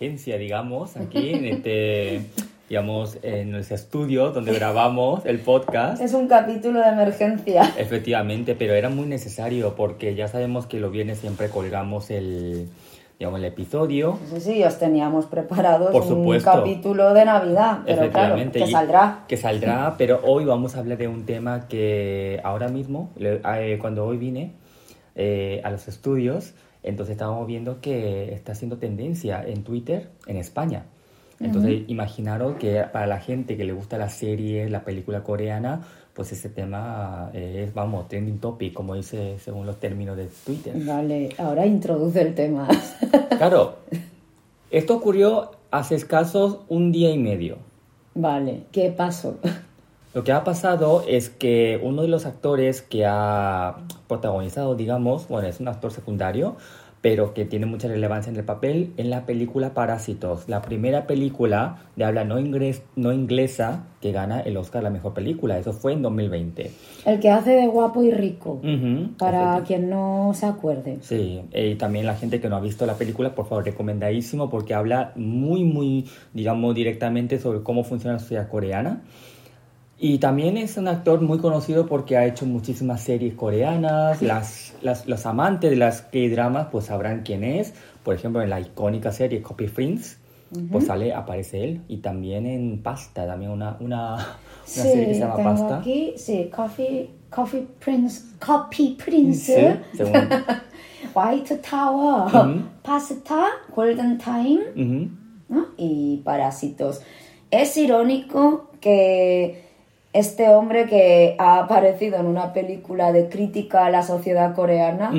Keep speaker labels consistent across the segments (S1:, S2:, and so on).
S1: Urgencia, digamos, aquí en este, digamos, en nuestro estudio donde grabamos el podcast.
S2: Es un capítulo de emergencia.
S1: Efectivamente, pero era muy necesario porque ya sabemos que los viernes siempre colgamos el, digamos, el episodio.
S2: Sí, sí, os teníamos preparados
S1: Por
S2: un
S1: supuesto.
S2: capítulo de Navidad, pero claro, que saldrá.
S1: Que saldrá, pero hoy vamos a hablar de un tema que ahora mismo, le- eh, cuando hoy vine eh, a los estudios, entonces estábamos viendo que está haciendo tendencia en Twitter en España. Entonces, imaginaros que para la gente que le gusta la serie, la película coreana, pues ese tema eh, es, vamos, trending topic, como dice según los términos de Twitter.
S2: Vale, ahora introduce el tema.
S1: Claro, esto ocurrió hace escasos un día y medio.
S2: vale, ¿qué pasó?
S1: Lo que ha pasado es que uno de los actores que ha protagonizado, digamos, bueno, es un actor secundario, pero que tiene mucha relevancia en el papel en la película Parásitos, la primera película de habla no, ingres- no inglesa que gana el Oscar a la mejor película. Eso fue en 2020.
S2: El que hace de guapo y rico,
S1: Ujú,
S2: para
S1: efecti-
S2: quien no se acuerde.
S1: Sí, eh, y también la gente que no ha visto la película, por favor, recomendadísimo porque habla muy, muy, digamos, directamente sobre cómo funciona la sociedad coreana. Y también es un actor muy conocido porque ha hecho muchísimas series coreanas. Las, las- los amantes de las K-dramas pues sabrán quién es. Por ejemplo, en la icónica serie Copy Prince, pues sale, aparece él. Y también en Pasta, también una, una, una
S2: Sí,
S1: serie que se llama
S2: tengo
S1: Pasta.
S2: aquí, sí, Coffee, Coffee Prince, Copy Prince,
S1: Sí, según-
S2: White Tower. Pasta, Golden Time, y Parásitos. Es irónico que este hombre que ha aparecido en una película de crítica a la sociedad coreana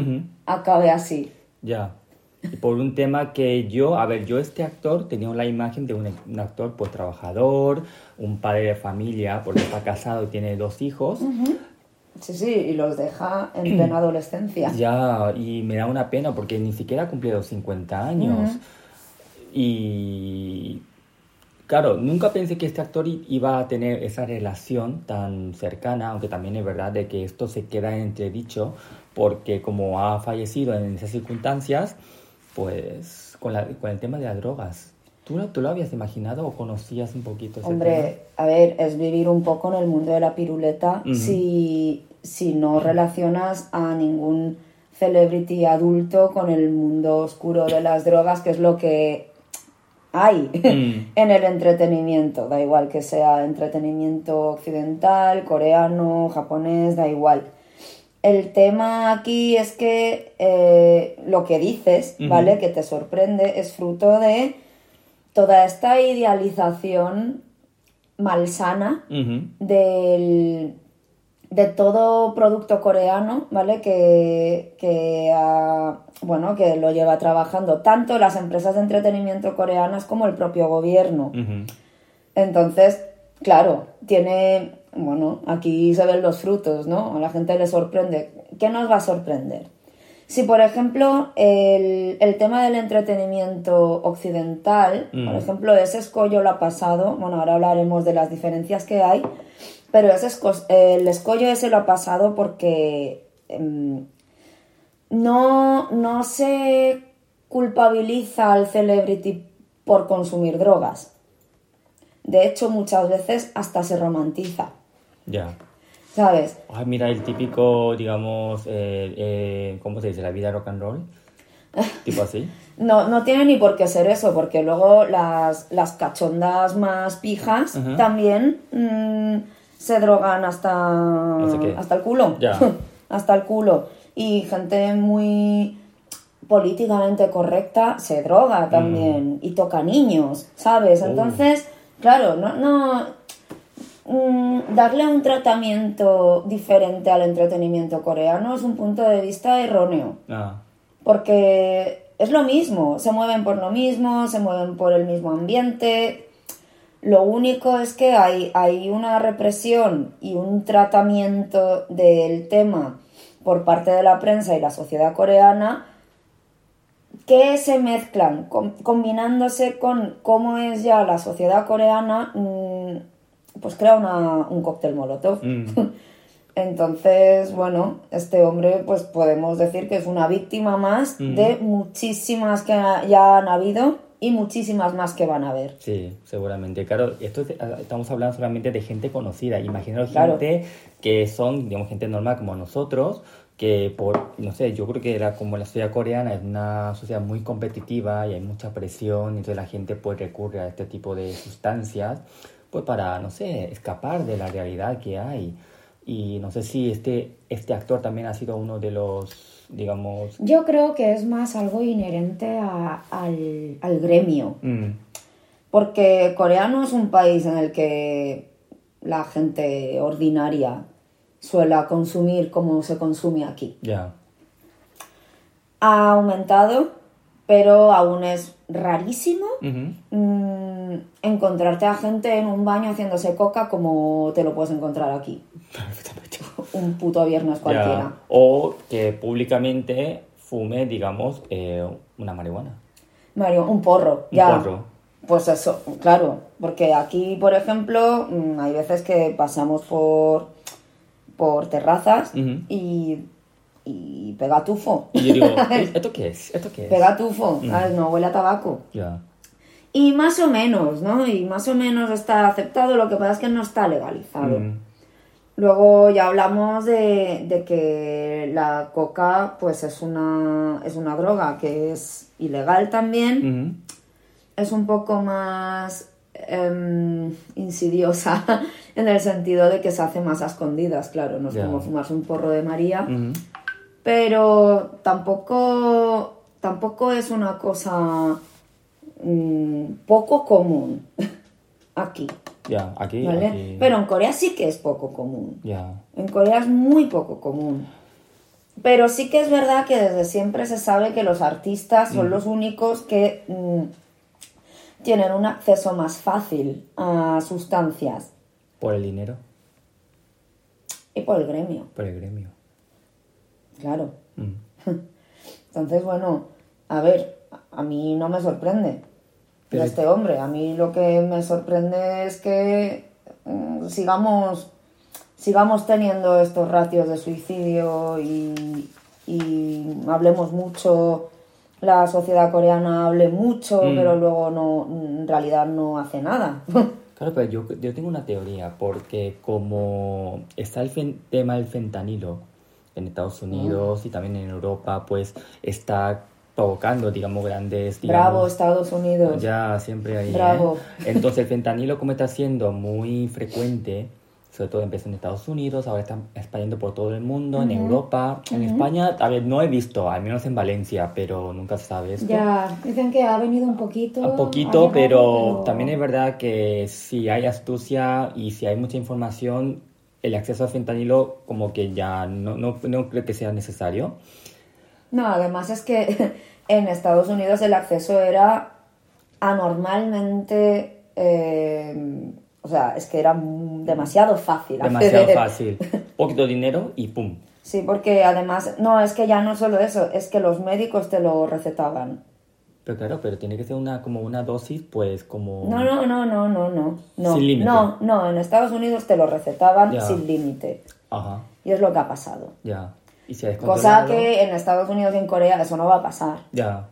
S2: acabe así.
S1: Ya. Y por un tema que yo, a ver, yo este actor tenía la imagen de un, un actor pues trabajador, un padre de familia, porque está casado y tiene dos hijos.
S2: Sí, sí, y los deja en plena adolescencia.
S1: Ya, y me da una pena porque ni siquiera ha cumplido 50 años. Y claro, nunca pensé que este actor iba a tener esa relación tan cercana, aunque también es verdad de que esto se queda en entredicho porque como ha fallecido en esas circunstancias, pues con, la- con el tema de las drogas. ¿Tú, lo- ¿Tú lo habías imaginado o conocías un poquito ese
S2: Hombre, a ver, es vivir un poco en el mundo de la piruleta
S1: Ujú.
S2: si, si no relacionas a ningún celebrity adulto con el mundo oscuro de las drogas, que es lo que hay
S1: Mm.
S2: en el entretenimiento. Da igual que sea entretenimiento occidental, coreano, japonés, da igual. El tema aquí es que eh, lo que dices. ¿vale? Que te sorprende, es fruto de toda esta idealización malsana del, de todo producto coreano, ¿vale? Que, que, ha- bueno, que lo lleva trabajando tanto las empresas de entretenimiento coreanas como el propio gobierno. Entonces, claro, tiene, bueno, aquí se ven los frutos, ¿no? A la gente le sorprende. ¿Qué nos va a sorprender? Si, por ejemplo, el, el tema del entretenimiento occidental, por ejemplo, ese escollo lo ha pasado, bueno, ahora hablaremos de las diferencias que hay, pero ese esco- el escollo ese lo ha pasado porque em, no, no se culpabiliza al celebrity por consumir drogas. De hecho, muchas veces hasta se romantiza,
S1: Ya.
S2: ¿sabes?
S1: Ay, mira, el típico, digamos, eh, eh, ¿cómo se dice? La vida rock and roll. Tipo así.
S2: No, no tiene ni por qué ser eso, porque luego las, las cachondas más pijas también mm, se drogan hasta,
S1: ¿Hasta
S2: el culo.
S1: Ya.
S2: hasta el culo. Y gente muy políticamente correcta se droga también y toca niños, ¿sabes?
S1: Uh.
S2: Entonces, claro, no, no mm, darle un tratamiento diferente al entretenimiento coreano es un punto de vista erróneo
S1: Ah.
S2: porque es lo mismo, se mueven por lo mismo, se mueven por el mismo ambiente. Lo único es que hay, hay una represión y un tratamiento del tema por parte de la prensa y la sociedad coreana que se mezclan, com- combinándose con cómo es ya la sociedad coreana, mm, pues crea una- un cóctel molotov.
S1: Mm.
S2: Entonces, bueno, este hombre, pues podemos decir que es una víctima más
S1: Mm.
S2: de muchísimas que ya han habido y muchísimas más que van a haber.
S1: Sí, seguramente. Claro, esto es- ah, estamos hablando solamente de gente conocida. Imaginaos
S2: Claro.
S1: gente que son, digamos, gente normal como nosotros, que por, no sé, yo creo que la, como la sociedad coreana es una sociedad muy competitiva y hay mucha presión, entonces la gente pues recurre a este tipo de sustancias, pues para, no sé, escapar de la realidad que hay. Y no sé si este, este actor también ha sido uno de los, digamos...
S2: Yo creo que es más algo inherente a- al, al gremio.
S1: mm,
S2: Porque coreano es un país en el que la gente ordinaria suele consumir como se consume aquí.
S1: ya,
S2: Ha aumentado, pero aún es rarísimo. Mm, encontrarte a gente en un baño haciéndose coca como te lo puedes encontrar aquí. Un puto viernes
S1: Ya.
S2: cualquiera.
S1: O que públicamente fume, digamos, eh, una marihuana.
S2: Mario, un porro,
S1: Un
S2: ya.
S1: porro.
S2: Pues eso, claro, porque aquí, por ejemplo, mm, hay veces que pasamos por, por terrazas y, y pega tufo.
S1: Y yo digo, "¿Eh, ¿esto qué es? ¿Esto qué es?
S2: Pega tufo,
S1: Mm.
S2: ¿sabes? No huele a tabaco.
S1: Ya.
S2: Y más o menos, ¿no? Y más o menos está aceptado, lo que pasa es que no está legalizado.
S1: Mm,
S2: Luego ya hablamos de, de que la coca pues es una, es una droga que es ilegal también.
S1: ujú.
S2: es un poco más em, insidiosa en el sentido de que se hace más a escondidas, claro, no es como fumarse un porro de María,
S1: Ujú.
S2: pero tampoco, tampoco es una cosa mm, poco común aquí,
S1: Ya, aquí,
S2: ¿vale?
S1: aquí.
S2: Pero en Corea sí que es poco común.
S1: Ya.
S2: En Corea es muy poco común. Pero sí que es verdad que desde siempre se sabe que los artistas son los únicos que mm, tienen un acceso más fácil a sustancias
S1: Por el dinero,
S2: y por el gremio,
S1: por el gremio.
S2: claro.
S1: Mm.
S2: Entonces, bueno, a ver, a mí no me sorprende
S1: Pero-
S2: este hombre. A mí lo que me sorprende es que mm, sigamos, sigamos teniendo estos ratios de suicidio y, y hablemos mucho, la sociedad coreana hable mucho,
S1: Mm.
S2: pero luego no, en realidad no hace nada.
S1: Claro, pero yo, yo tengo una teoría, porque como está el fen- tema del fentanilo en Estados Unidos y también en Europa, pues está provocando, digamos, grandes... Digamos,
S2: Bravo, Estados Unidos.
S1: Ya, siempre ahí. ¿eh?
S2: Bravo.
S1: Entonces, el fentanilo, como está siendo muy frecuente, sobre todo empezó en Estados Unidos, ahora está expandiendo por todo el mundo, en Europa, en España, a ver, no he visto, al menos en Valencia, pero nunca se sabe esto.
S2: Ya, dicen que ha venido un poquito.
S1: Un poquito,
S2: llegado,
S1: pero también es verdad que si hay astucia y si hay mucha información, el acceso al fentanilo como que ya no, no, no creo que sea necesario.
S2: No, además es que en Estados Unidos el acceso era anormalmente. eh, o sea, es que era demasiado fácil.
S1: Demasiado fácil. Poquito dinero y pum.
S2: Sí, porque además. No, es que ya no solo eso, es que los médicos te lo recetaban.
S1: Pero claro, pero tiene que ser una como una dosis, pues como...
S2: No, no, no, no, no, no. no.
S1: Sin límite.
S2: No, no, en Estados Unidos te lo recetaban sin límite.
S1: Ajá,
S2: Y es lo que ha pasado.
S1: ya. Y se
S2: Cosa que en Estados Unidos y en Corea eso no va a pasar.
S1: Ya.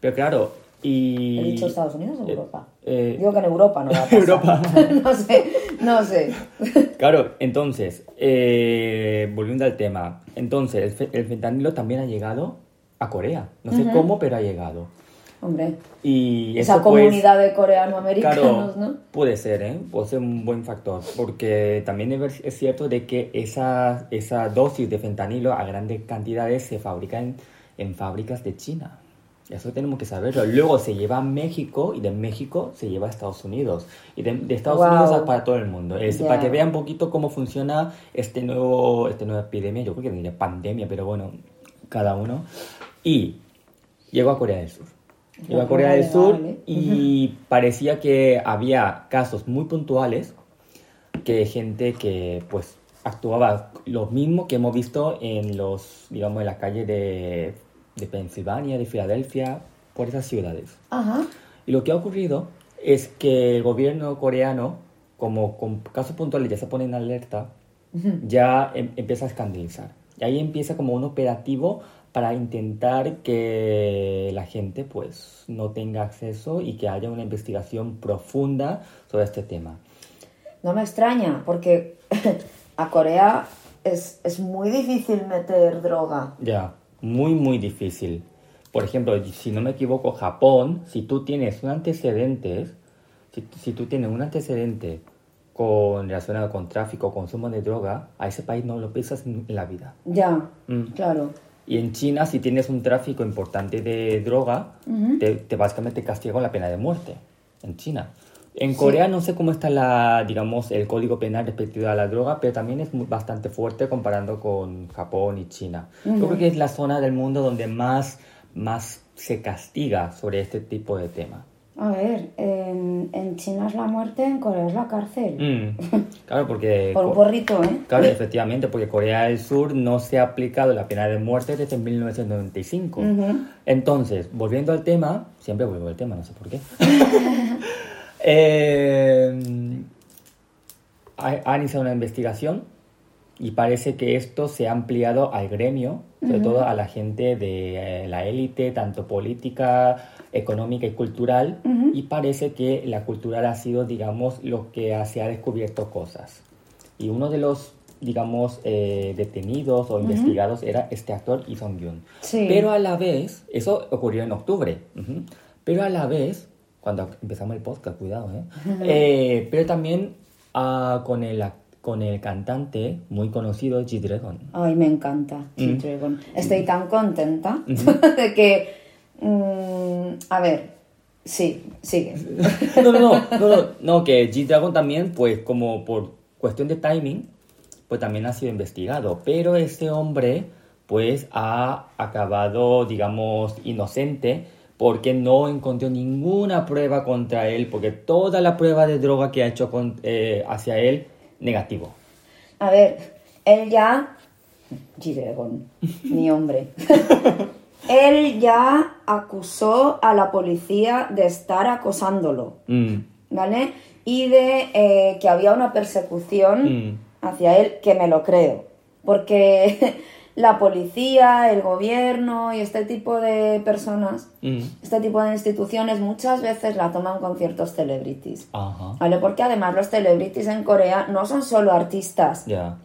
S1: Pero claro, y...
S2: ¿He dicho Estados Unidos o
S1: eh,
S2: Europa?
S1: eh,
S2: Digo que en Europa no va a pasar.
S1: Europa.
S2: no sé, no sé.
S1: Claro, entonces, eh, volviendo al tema, entonces el, fe- el fentanilo también ha llegado a Corea. No sé cómo, pero ha llegado.
S2: Hombre,
S1: Y
S2: esa
S1: pues,
S2: comunidad de coreano-americanos,
S1: Claro,
S2: ¿no?
S1: puede ser, ¿eh? Puede ser un buen factor, porque también es, cierto de que esa, esa dosis de fentanilo a grandes cantidades se fabrica en, en fábricas de China. Eso tenemos que saberlo. Luego se lleva a México y de México se lleva a Estados Unidos. Y de, de Estados
S2: Wow.
S1: Unidos a- para todo el mundo. Es
S2: Ya.
S1: para que vean un poquito cómo funciona este nuevo, esta nueva epidemia. Yo creo que diría pandemia, pero bueno, cada uno. Y llegó a Corea del Sur. Llegó a Corea del
S2: Vale,
S1: Sur
S2: vale.
S1: y parecía que había casos muy puntuales que gente que pues actuaba lo mismo que hemos visto en los digamos en la calle de, de Pensilvania, de Filadelfia, por esas ciudades.
S2: Ajá.
S1: Y lo que ha ocurrido es que el gobierno coreano, como con casos puntuales ya se pone en alerta, ya em- empieza a escandalizar. Y ahí empieza como un operativo para intentar que la gente pues no tenga acceso y que haya una investigación profunda sobre este tema.
S2: No me extraña, porque a Corea es, es muy difícil meter droga.
S1: Ya, muy muy difícil. Por ejemplo, si no me equivoco, Japón, si tú tienes un antecedente, si, si tú tienes un antecedente con relacionado con tráfico consumo de droga, a ese país no lo pisas en la vida.
S2: Ya,
S1: Mm.
S2: claro.
S1: Y en China, si tienes un tráfico importante de droga, te, te básicamente castiga con la pena de muerte. En China. En Corea no sé cómo está la, digamos, el código penal respectivo a la droga, pero también es muy- bastante fuerte comparando con Japón y China. Yo creo que es la zona del mundo donde más, más se castiga sobre este tipo de tema.
S2: A ver, en, en China es la muerte, en Corea es la cárcel.
S1: Mm, Claro, porque...
S2: Por un porrito, ¿eh?
S1: Claro, efectivamente, porque Corea del Sur no se ha aplicado la pena de muerte desde 1995. Entonces, volviendo al tema, siempre vuelvo al tema, no sé por qué. Eh, ha, ha iniciado una investigación y parece que esto se ha ampliado al gremio, sobre todo a la gente de eh, la élite, tanto política, económica y cultural, y parece que la cultural ha sido, digamos, lo que se ha descubierto cosas. Y uno de los, digamos, eh, detenidos o investigados era este actor Lee Song-gyun.
S2: Sí.
S1: Pero a la vez, eso ocurrió en octubre, ujú, pero a la vez, cuando empezamos el podcast, cuidado, ¿eh? Eh, pero también ah, con, el, ac- con el cantante muy conocido G-Dragon.
S2: Ay, me encanta G-Dragon. Estoy tan contenta de que... mm, a ver, sí, sigue.
S1: No, no, no, no, no, no, que G-Dragon también, pues como por cuestión de timing, pues también ha sido investigado, pero este hombre, pues ha acabado, digamos, inocente porque no encontró ninguna prueba contra él, porque toda la prueba de droga que ha hecho con- eh, hacia él, negativo.
S2: A ver, él ya... G-Dragon, mi hombre. él ya acusó a la policía de estar acosándolo.
S1: Mm,
S2: ¿vale? Y de eh, que había una persecución
S1: Mm.
S2: hacia él, que me lo creo. Porque la policía, el gobierno y este tipo de personas,
S1: mm,
S2: este tipo de instituciones muchas veces la toman con ciertos celebrities.
S1: ajá,
S2: ¿Vale? Porque además los celebrities en Corea no son solo artistas,
S1: ya,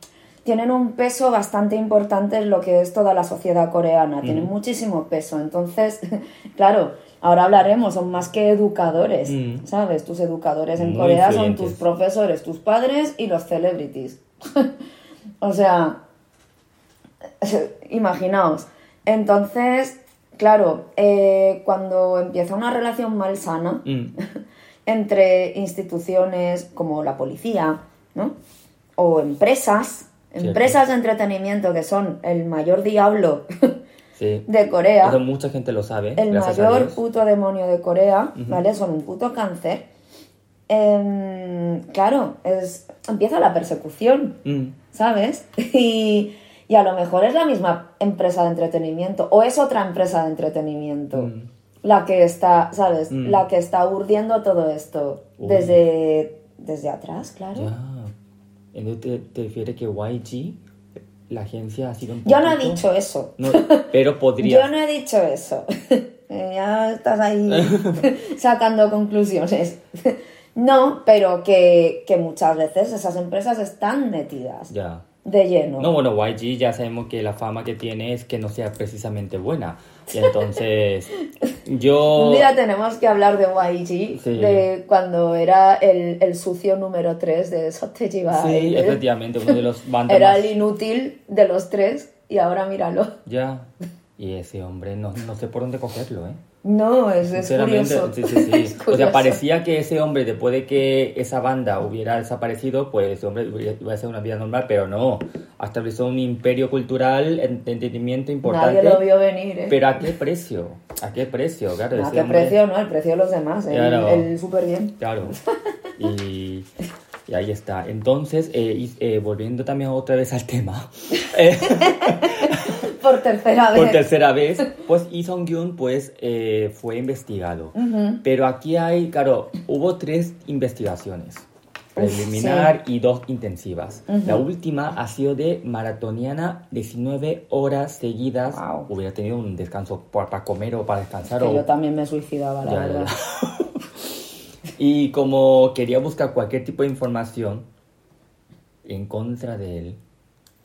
S2: tienen un peso bastante importante en lo que es toda la sociedad coreana, tienen muchísimo peso. Entonces, claro, ahora hablaremos, son más que educadores,
S1: Mm.
S2: ¿sabes? Tus educadores en
S1: Muy
S2: Corea son tus profesores, tus padres y los celebrities. o sea, imaginaos. Entonces, claro, eh, cuando empieza una relación malsana,
S1: mm,
S2: entre instituciones como la policía, ¿no? O empresas. Empresas de entretenimiento que son el mayor diablo
S1: sí.
S2: de Corea,
S1: Eso mucha gente lo sabe.
S2: el mayor puto demonio de Corea, ¿vale? Son un puto cáncer. Em, claro, es, empieza la persecución,
S1: Mm,
S2: ¿sabes? Y, y a lo mejor es la misma empresa de entretenimiento o es otra empresa de entretenimiento
S1: Mm.
S2: la que está, ¿sabes?
S1: Mm.
S2: La que está urdiendo todo esto
S1: Uy.
S2: desde, desde atrás, claro.
S1: Ya. Entonces te, te refieres que YG, la agencia ha sido un
S2: Yo no he
S1: poquito-
S2: dicho eso.
S1: No, pero podría.
S2: Yo no he dicho eso. Eh, ya estás ahí sacando conclusiones. no, pero que, que muchas veces esas empresas están metidas
S1: Ya.
S2: de lleno.
S1: No, bueno, YG ya sabemos que la fama que tiene es que no sea precisamente buena. Y entonces, yo...
S2: Un día tenemos que hablar de YG,
S1: Sí.
S2: de cuando era el, el sucio número 3 de Sotejiba.
S1: Sí, efectivamente, uno de los bandas
S2: Era
S1: más-
S2: el inútil de los tres y ahora míralo.
S1: Ya. Y ese hombre, no, no sé por dónde cogerlo, ¿eh?
S2: No, es, es
S1: Sinceramente,
S2: curioso.
S1: sí, sí, sí.
S2: Es
S1: O sea,
S2: curioso.
S1: parecía que ese hombre, después de que esa banda hubiera desaparecido, pues ese hombre iba a hacer una vida normal, pero no. Ha establecido un imperio cultural, en- de entretenimiento importante.
S2: Nadie lo vio venir, ¿eh?
S1: Pero ¿a qué precio? ¿A qué precio? Claro,
S2: ¿A qué
S1: hombre-
S2: precio? No, el precio de los demás. El,
S1: Claro.
S2: el súper bien.
S1: Claro. Y, y ahí está. Entonces, eh, eh, volviendo también otra vez al tema.
S2: Por tercera vez.
S1: por tercera vez, pues Lee Song-gyun pues, eh, fue investigado. Pero aquí hay, claro, hubo tres investigaciones. preliminar y dos intensivas. La última ha sido de maratoniana, 19 horas seguidas.
S2: Wow.
S1: Hubiera tenido un descanso pa- para comer o para descansar.
S2: Que
S1: o...
S2: yo también me suicidaba, la
S1: Ya, ya,
S2: verdad.
S1: ya. y como quería buscar cualquier tipo de información en contra de él,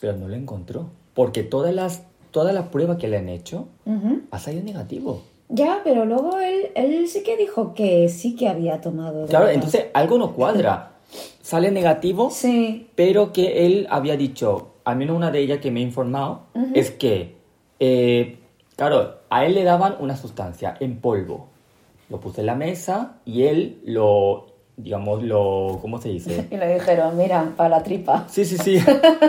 S1: pero no lo encontró. Porque todas las, todas las pruebas que le han hecho
S2: Ujú.
S1: ha salido negativo.
S2: Ya, pero luego él, él sí que dijo que sí que había tomado.
S1: Claro,
S2: drogas.
S1: entonces algo no cuadra. Sale negativo,
S2: Sí.
S1: pero que él había dicho, al menos una de ellas que me he informado, es que, eh, claro, a él le daban una sustancia en polvo. Lo puse en la mesa y él lo, digamos, lo, ¿cómo se dice?
S2: Y le dijeron, mira, para la tripa.
S1: Sí, sí, sí.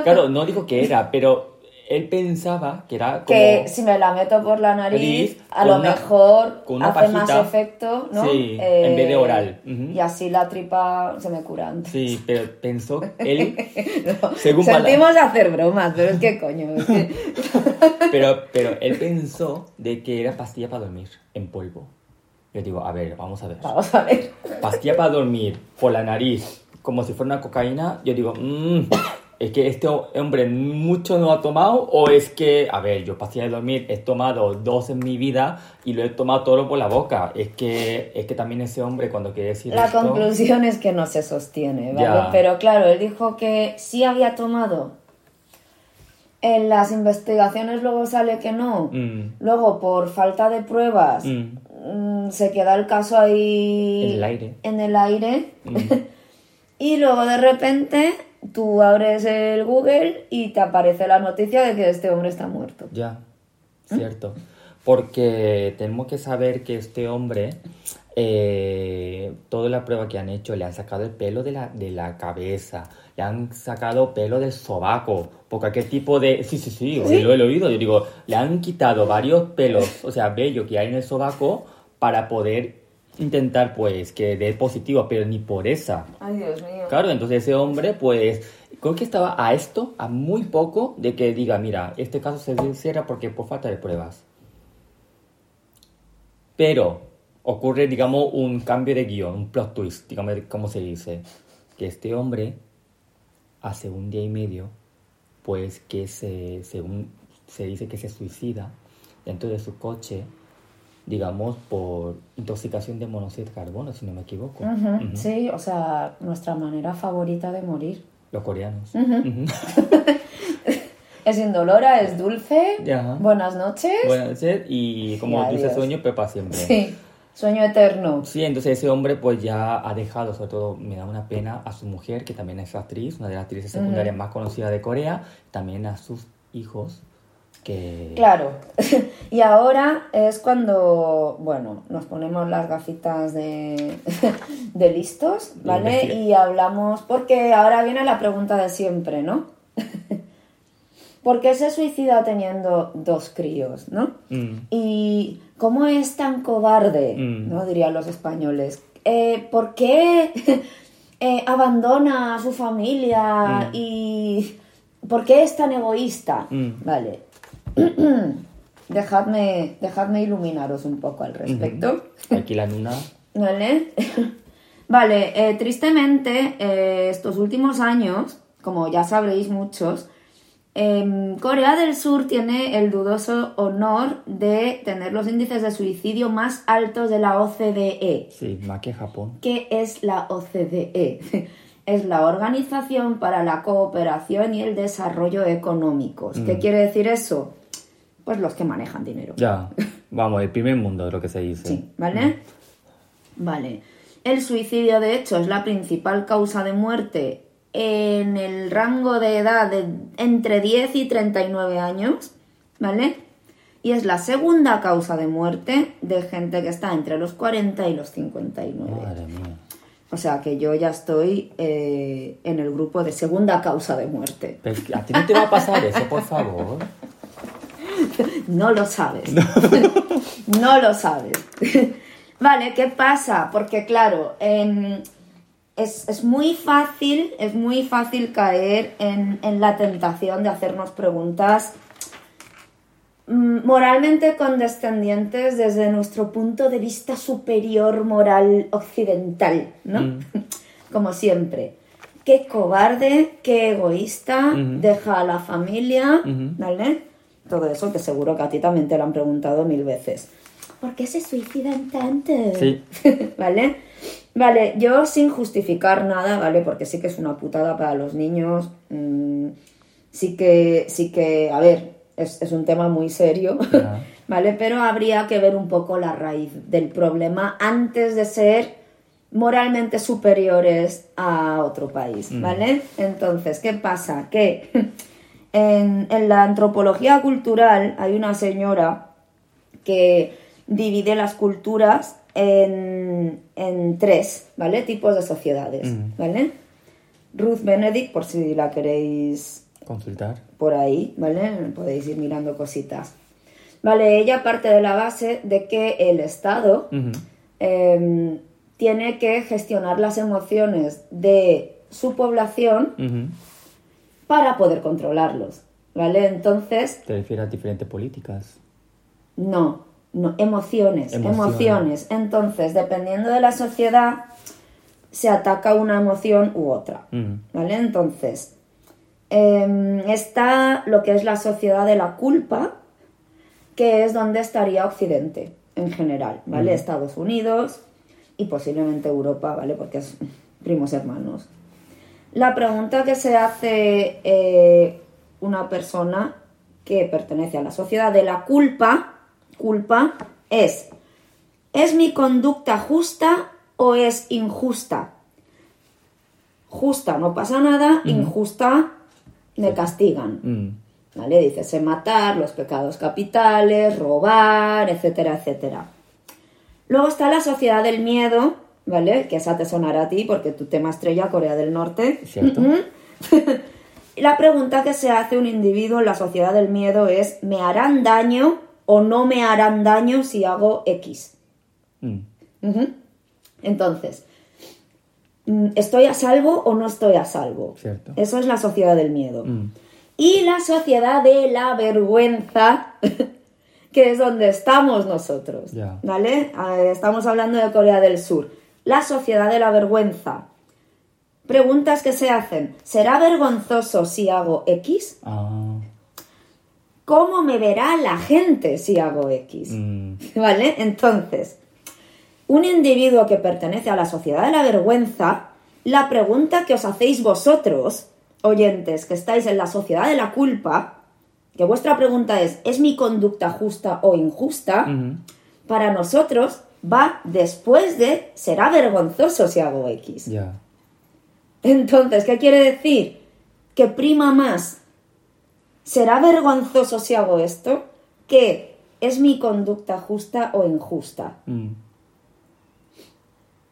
S1: Claro, no dijo que era, pero él pensaba que era como...
S2: Que si me la meto por la nariz,
S1: Nariz,
S2: a lo
S1: una-
S2: mejor
S1: con
S2: hace más efecto, ¿no? Eh,
S1: Sí, en vez de oral. Ujú.
S2: Y así la tripa se me cura antes.
S1: Sí, pero pensó él,
S2: No,
S1: según
S2: Sentimos hacer bromas, pero es que coño. es que-
S1: pero, pero él pensó de que era pastilla para dormir en polvo. Yo digo, a ver, vamos a ver.
S2: Vamos a ver.
S1: Pastilla para dormir por la nariz, como si fuera una cocaína. Yo digo, mm, es que este hombre mucho no ha tomado o es que, a ver, yo pastilla de dormir he tomado dos en mi vida y lo he tomado todo por la boca. Es que, es que también ese hombre cuando quiere decir
S2: La
S1: esto,
S2: conclusión es que no se sostiene, ¿vale?
S1: Ya.
S2: Pero claro, él dijo que sí había tomado. En las investigaciones luego sale que no.
S1: Mm,
S2: Luego, por falta de pruebas,
S1: mm,
S2: mm, se queda el caso ahí
S1: En el aire.
S2: en el aire.
S1: mm.
S2: y luego de repente tú abres el Google y te aparece la noticia de que este hombre está muerto.
S1: Ya, cierto. Porque tenemos que saber que este hombre, eh, toda la prueba que han hecho, le han sacado el pelo de la, de la cabeza, le han sacado pelo del sobaco, porque aquel tipo de... Sí, sí, sí,
S2: ¿Sí?
S1: lo he oído. Yo digo, le han quitado varios pelos, o sea, vello que hay en el sobaco, para poder intentar, pues, que dé positivo, pero ni por esa.
S2: Ay, Dios mío.
S1: Claro, entonces ese hombre, pues, creo que estaba a esto, a muy poco de que diga, mira, este caso se cierra porque por falta de pruebas. Pero ocurre, digamos, un cambio de guion, un plot twist, digamos, como se dice, que este hombre, hace un día y medio, pues que se, según se dice que se suicida dentro de su coche, digamos, por intoxicación de monóxido de carbono, si no me equivoco.
S2: Ujú,
S1: Ujú.
S2: Sí, o sea, nuestra manera favorita de morir.
S1: Los coreanos.
S2: Es indolora, es dulce. Buenas noches.
S1: Buenas noches y como
S2: Y
S1: dulce
S2: adiós.
S1: sueño, pero para siempre.
S2: Sí, sueño eterno.
S1: Sí, entonces ese hombre pues ya ha dejado, sobre todo me da una pena, a su mujer, que también es actriz, una de las actrices secundarias más conocidas de Corea, también a sus hijos, que...
S2: Claro. y ahora es cuando, bueno, nos ponemos las gafitas de, de listos, ¿vale? Y hablamos, porque ahora viene la pregunta de siempre, ¿no? ¿Por qué se suicida teniendo dos críos, no?
S1: Mm,
S2: ¿Y cómo es tan cobarde?
S1: Mm.
S2: ¿no? Dirían los españoles. Eh, ¿Por qué eh, abandona a su familia
S1: Mm.
S2: y por qué es tan egoísta? Vale. dejadme, dejadme iluminaros un poco al respecto.
S1: aquí la luna...
S2: ¿Vale? vale, eh, tristemente, eh, estos últimos años, como ya sabréis muchos, em, Corea del Sur tiene el dudoso honor de tener los índices de suicidio más altos de la OCDE.
S1: Sí, más que Japón.
S2: ¿Qué es la OCDE? Es la Organización para la Cooperación y el Desarrollo Económicos. ¿Qué quiere decir eso? Pues los que manejan dinero.
S1: Ya, vamos, el primer mundo es lo que se dice.
S2: Sí, ¿vale? Vale. El suicidio, de hecho, es la principal causa de muerte en el rango de edad de entre 10 y 39 años, ¿vale? Y es la segunda causa de muerte de gente que está entre los 40 y los 59.
S1: Madre mía.
S2: O sea que yo ya estoy eh, en el grupo de segunda causa de muerte.
S1: Pero a ti no te va a pasar eso, por favor.
S2: No lo sabes. no lo sabes. vale, ¿qué pasa? Porque claro, em, es, es muy fácil, es muy fácil caer en, en la tentación de hacernos preguntas mm, moralmente condescendientes desde nuestro punto de vista superior moral occidental, ¿no?
S1: Mm.
S2: Como siempre. qué cobarde, qué egoísta,
S1: Ujú.
S2: deja a la familia,
S1: Ujú.
S2: ¿vale? Todo eso que seguro que a ti también te lo han preguntado mil veces. ¿Por qué se suicidan tanto?
S1: Sí.
S2: ¿Vale? Vale, yo sin justificar nada, ¿vale? Porque sí que es una putada para los niños. mm, sí que, sí que, a ver, es, es un tema muy serio. ¿vale? Pero habría que ver un poco la raíz del problema antes de ser moralmente superiores a otro país,
S1: Mm.
S2: ¿vale? Entonces, ¿qué pasa? Que en, en la antropología cultural hay una señora que divide las culturas en, en tres, ¿vale? Tipos de sociedades,
S1: Mm.
S2: ¿vale? Ruth Benedict, por si la queréis
S1: Consultar.
S2: por ahí, ¿vale? Podéis ir mirando cositas. Vale, ella parte de la base de que el Estado eh, tiene que gestionar las emociones de su población. Para poder controlarlos, ¿vale? Entonces,
S1: Te refieres a diferentes políticas.
S2: no, no, emociones,
S1: Emociones.
S2: emociones. Entonces, dependiendo de la sociedad, se ataca una emoción u otra. ¿vale? Entonces, em, está lo que es la sociedad de la culpa, que es donde estaría Occidente en general, ¿vale? Estados Unidos y posiblemente Europa, ¿vale? Porque es primos hermanos. La pregunta que se hace eh, una persona que pertenece a la sociedad de la culpa, culpa, es, ¿es mi conducta justa o es injusta? Justa, no pasa nada, injusta, me castigan.
S1: Mm.
S2: ¿Vale? Matar, los pecados capitales, robar, etcétera, etcétera. Luego está la sociedad del miedo, ¿vale? Que esa te sonará a ti porque tu tema estrella, Corea del Norte.
S1: Cierto.
S2: La pregunta que se hace un individuo en la sociedad del miedo es, ¿me harán daño o no me harán daño si hago X?
S1: Mm.
S2: Entonces, mm, ¿estoy a salvo o no estoy a salvo?
S1: Cierto.
S2: Eso es la sociedad del miedo.
S1: Mm.
S2: Y la sociedad de la vergüenza, que es donde estamos nosotros.
S1: Ya.
S2: ¿Vale? Eh, Estamos hablando de Corea del Sur. La sociedad de la vergüenza. Preguntas que se hacen. ¿Será vergonzoso si hago X?
S1: Ah.
S2: ¿Cómo me verá la gente si hago X?
S1: Mm.
S2: ¿Vale? Entonces, un individuo que pertenece a la sociedad de la vergüenza, la pregunta que os hacéis vosotros, oyentes, que estáis en la sociedad de la culpa, que vuestra pregunta es, ¿es mi conducta justa o injusta?
S1: Ujú.
S2: Para nosotros va después de, será vergonzoso si hago X.
S1: Ya.
S2: Entonces, ¿qué quiere decir? Que prima más, ¿será vergonzoso si hago esto? Que es mi conducta justa o injusta.
S1: Mm.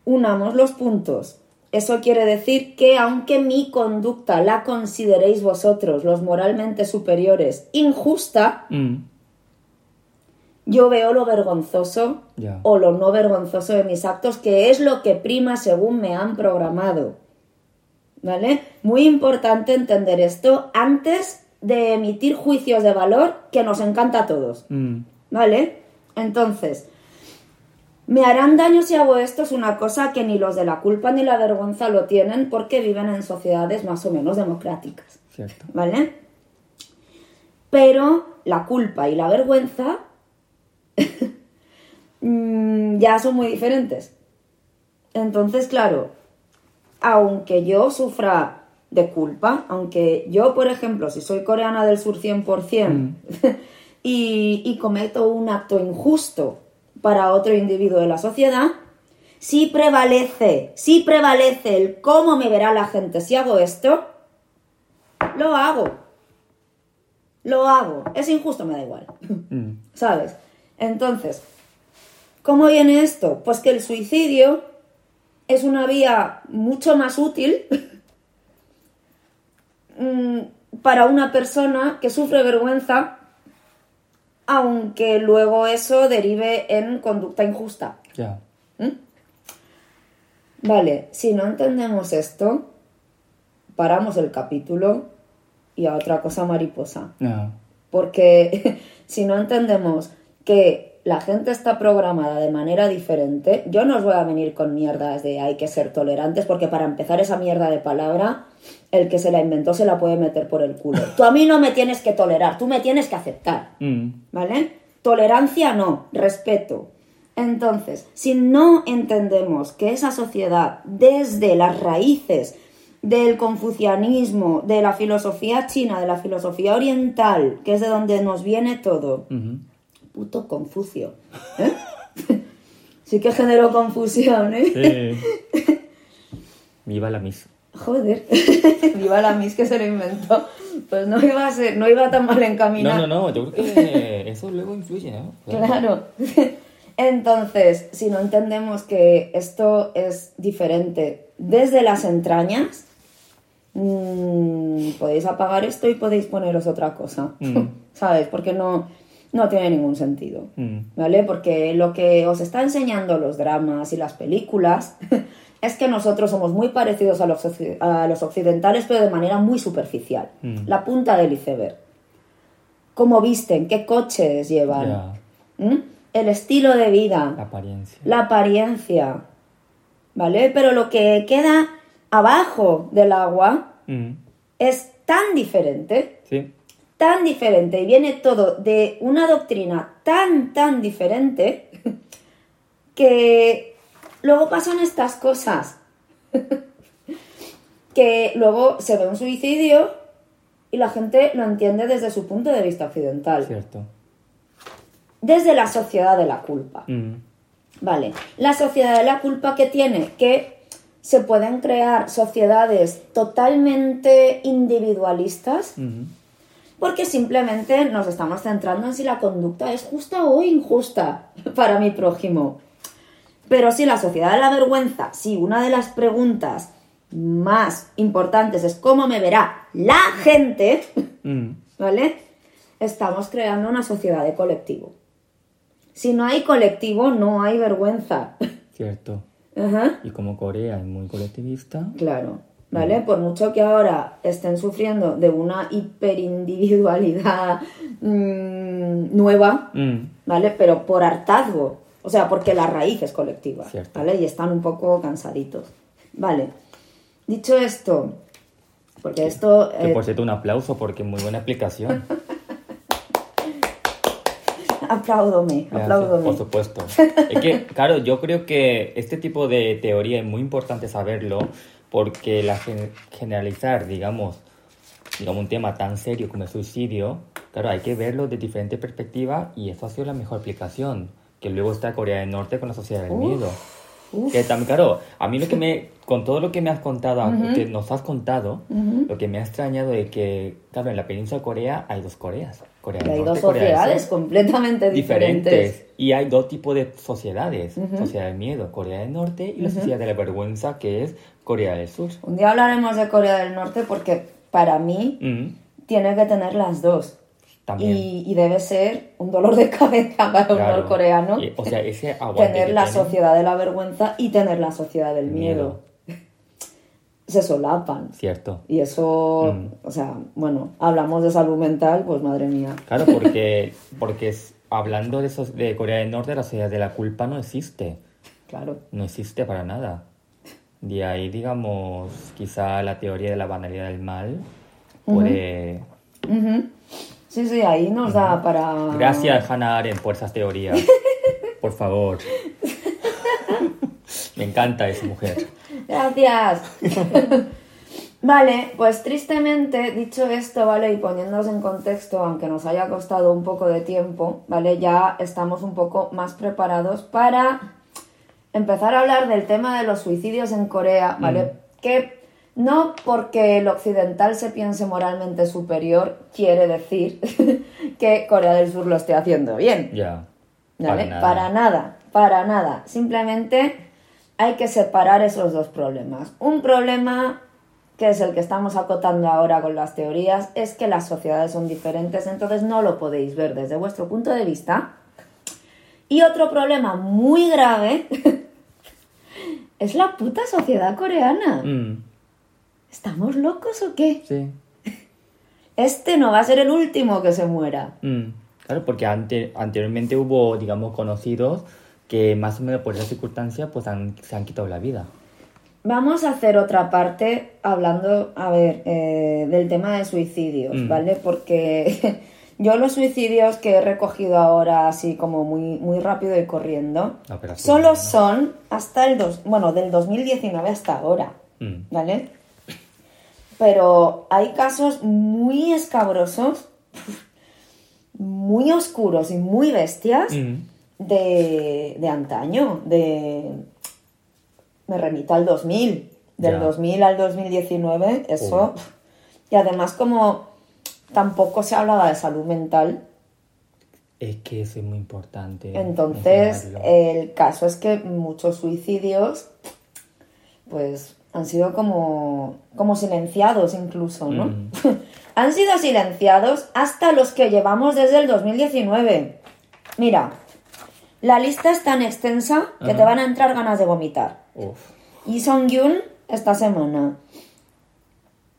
S2: Unamos los puntos. Eso quiere decir que aunque mi conducta la consideréis vosotros, los moralmente superiores, injusta,
S1: Mm.
S2: Yo veo lo vergonzoso o lo no vergonzoso de mis actos, que es lo que prima según me han programado. ¿Vale? Muy importante entender esto antes de emitir juicios de valor que nos encanta a todos.
S1: Mm.
S2: ¿Vale? Entonces, ¿me harán daño si hago esto? Es una cosa que ni los de la culpa ni la vergüenza lo tienen porque viven en sociedades más o menos democráticas.
S1: Cierto.
S2: ¿Vale? Pero la culpa y la vergüenza ya son muy diferentes. Entonces, claro, aunque yo sufra de culpa, aunque yo, por ejemplo, si soy coreana del sur 100% y, y cometo un acto injusto para otro individuo de la sociedad, si prevalece, si prevalece el cómo me verá la gente si hago esto, lo hago. Lo hago. Es injusto, me da igual.
S1: Mm.
S2: ¿Sabes? Entonces, ¿cómo viene esto? Pues que el suicidio es una vía mucho más útil mm, para una persona que sufre vergüenza, aunque luego eso derive en conducta injusta.
S1: Ya.
S2: ¿Mm? Vale, si no entendemos esto, paramos el capítulo y a otra cosa mariposa.
S1: No.
S2: Porque si no entendemos que la gente está programada de manera diferente, yo no os voy a venir con mierdas de hay que ser tolerantes, porque para empezar esa mierda de palabra, el que se la inventó se la puede meter por el culo. Tú a mí no me tienes que tolerar, tú me tienes que aceptar.
S1: Mm.
S2: ¿Vale? Tolerancia no, respeto. Entonces, si no entendemos que esa sociedad, desde las raíces del confucianismo, de la filosofía china, de la filosofía oriental, que es de donde nos viene todo. Puto Confucio. ¿eh? sí que generó confusión, ¿eh?
S1: Sí. Viva la Miss.
S2: Joder, viva la Miss que se lo inventó. Pues no iba a ser, no iba tan mal
S1: No,
S2: encaminado.
S1: no, no, yo creo que eso luego influye, ¿no?
S2: Claro. Entonces, si no entendemos que esto es diferente desde las entrañas, mm, podéis apagar esto y podéis poneros otra cosa.
S1: Mm.
S2: ¿Sabes? Porque no, no tiene ningún sentido.
S1: Mm.
S2: ¿Vale? Porque lo que os está enseñando los dramas y las películas es que nosotros somos muy parecidos a los, a los occidentales, pero de manera muy superficial.
S1: Mm.
S2: La punta del iceberg. Cómo visten, qué coches llevan. ¿Mm? El estilo de vida,
S1: la apariencia.
S2: la apariencia, ¿vale? Pero lo que queda abajo del agua es tan diferente,
S1: Sí.
S2: Tan diferente, y viene todo de una doctrina tan, tan diferente, que luego pasan estas cosas. que luego se ve un suicidio y la gente lo entiende desde su punto de vista occidental,
S1: Cierto.
S2: desde la sociedad de la culpa.
S1: Mm.
S2: Vale, la sociedad de la culpa que tiene, que se pueden crear sociedades totalmente individualistas
S1: Ujú.
S2: Porque simplemente nos estamos centrando en si la conducta es justa o injusta para mi prójimo. Pero si la sociedad de la vergüenza, si una de las preguntas más importantes es cómo me verá la gente,
S1: Mm.
S2: ¿vale? Estamos creando una sociedad de colectivo. Si no hay colectivo, no hay vergüenza.
S1: Cierto.
S2: Ajá.
S1: Y como Corea es muy colectivista,
S2: Claro, ¿vale? Por mucho que ahora estén sufriendo de una hiperindividualidad mm, nueva,
S1: mm,
S2: ¿vale? Pero por hartazgo, o sea, porque la raíz es colectiva,
S1: Cierto.
S2: ¿vale? Y están un poco cansaditos. Vale, dicho esto, porque esto...
S1: que
S2: eh,
S1: por cierto un aplauso porque muy buena explicación.
S2: apláudome, apláudome.
S1: Por supuesto. Es que, claro, yo creo que este tipo de teoría es muy importante saberlo porque la gen- generalizar, digamos, digamos, un tema tan serio como el suicidio, claro, hay que verlo de diferentes perspectivas y eso ha sido la mejor explicación. Que luego está Corea del Norte con la sociedad del miedo.
S2: uf.
S1: Que también, claro, a mí lo que me, con todo lo que me has contado, que nos has contado,
S2: Ujú.
S1: lo que me ha extrañado es que, claro, en la península de Corea hay dos Coreas. Corea
S2: hay dos sociedades
S1: Sur
S2: completamente diferentes.
S1: diferentes. Y hay dos tipos de sociedades. Sociedad del miedo, Corea del Norte, y la sociedad de la vergüenza, que es Corea del Sur.
S2: Un día hablaremos de Corea del Norte porque para mí tiene que tener las dos.
S1: también.
S2: Y, y debe ser un dolor de cabeza para un
S1: claro.
S2: norcoreano
S1: Y, o sea, ese
S2: tener la sociedad de la vergüenza y tener la sociedad del miedo.
S1: Miedo.
S2: Se solapan.
S1: Cierto.
S2: Y eso,
S1: Mm.
S2: o sea, bueno, hablamos de salud mental, pues madre mía.
S1: Claro, porque, porque es- hablando de, esos, de Corea del Norte, la sociedad de la culpa no existe.
S2: Claro.
S1: No existe para nada. De ahí, digamos, quizá la teoría de la banalidad del mal puede...
S2: Ujú. Sí, sí, ahí nos da para...
S1: Gracias, Hannah Arendt, por esas teorías. Por favor. Me encanta esa mujer.
S2: Gracias. vale, pues tristemente, dicho esto, ¿vale? Y poniéndonos en contexto, aunque nos haya costado un poco de tiempo, ¿vale? Ya estamos un poco más preparados para empezar a hablar del tema de los suicidios en Corea, ¿vale? Que no porque el occidental se piense moralmente superior quiere decir que Corea del Sur lo esté haciendo bien.
S1: Ya.
S2: ¿Vale?
S1: Para nada.
S2: Para nada, para nada. Simplemente hay que separar esos dos problemas. Un problema, que es el que estamos acotando ahora con las teorías, es que las sociedades son diferentes, entonces no lo podéis ver desde vuestro punto de vista. Y otro problema muy grave es la puta sociedad coreana.
S1: Mm,
S2: ¿Estamos locos o qué?
S1: sí.
S2: Este no va a ser el último que se muera.
S1: Mm, Claro, porque ante, anteriormente hubo, digamos, conocidos que más o menos por esa circunstancia pues han- se han quitado la vida.
S2: Vamos a hacer otra parte hablando, a ver, eh, del tema de suicidios,
S1: Mm.
S2: ¿vale? Porque yo los suicidios que he recogido ahora así como muy, muy rápido y corriendo,
S1: pero
S2: solo son hasta el dos, bueno, del 2019 hasta ahora,
S1: Mm.
S2: ¿vale? Pero hay casos muy escabrosos, muy oscuros y muy bestias
S1: Mm.
S2: De, de antaño, de... Me remito al 2000, del
S1: Ya.
S2: 2000 al 2019, eso...
S1: Uy.
S2: Y además como tampoco se hablaba de salud mental,
S1: Es que eso es muy importante.
S2: entonces el caso es que muchos suicidios pues han sido como, como silenciados incluso, ¿no?
S1: Mm.
S2: han sido silenciados hasta los que llevamos desde el 2019. Mira, la lista es tan extensa que
S1: Ajá.
S2: te van a entrar ganas de vomitar.
S1: Uf.
S2: Y Song Yun esta semana.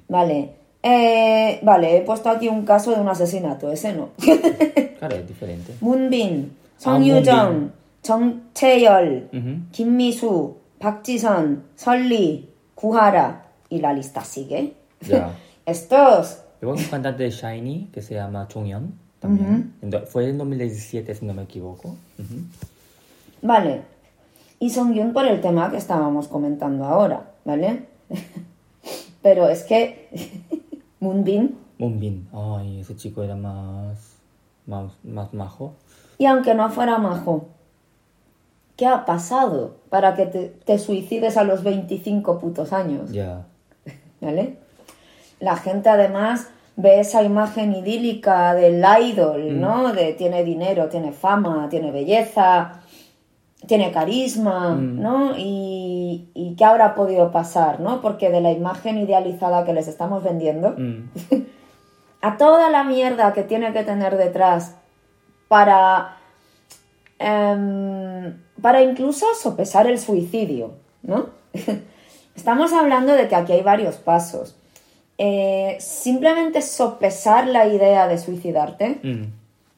S2: Vale. Eh, vale, he puesto aquí un caso de un asesinato, ese no.
S1: Claro, es diferente.
S2: Moonbin,
S1: Ah,
S2: Song Yoo-jong, Jung Chae-yeol,
S1: Ujú.
S2: Kim Mi-soo, Park Ji-sun, Sol Lee, Kuhara y la lista sigue.
S1: Ya.
S2: Estos,
S1: Luego un cantante de Shiny que se llama Chongyeon. También. En do- Fue en 2017, si no me equivoco.
S2: Vale. Y Song Yun por el tema que estábamos comentando ahora, ¿vale? Pero es que Moonbin,
S1: Moonbin. Ay, ese chico era más, más, más majo.
S2: y aunque no fuera majo, ¿qué ha pasado para que te, te suicides a los 25 putos años?
S1: Ya.
S2: ¿vale? La gente además ve esa imagen idílica del idol, ¿no? De tiene dinero, tiene fama, tiene belleza, tiene carisma, ¿no? Y, y qué habrá podido pasar, ¿no? Porque de la imagen idealizada que les estamos vendiendo,
S1: Mm.
S2: a toda la mierda que tiene que tener detrás para em, para incluso sopesar el suicidio, ¿no? Estamos hablando de que aquí hay varios pasos. Eh, simplemente sopesar la idea de suicidarte
S1: Mm.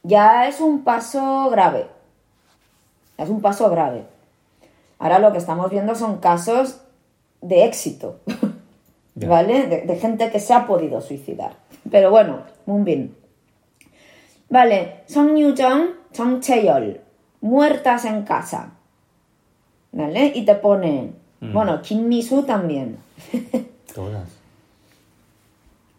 S2: ya es un paso grave. Es un paso grave. Ahora lo que estamos viendo son casos de éxito. ¿vale? De, de gente que se ha podido suicidar. Pero bueno, Moonbin. Vale, Song Yoo-jong, Song Chae-yeol, muertas en casa. ¿Vale? Y te pone, bueno, Kim Mi-soo también.
S1: Todas.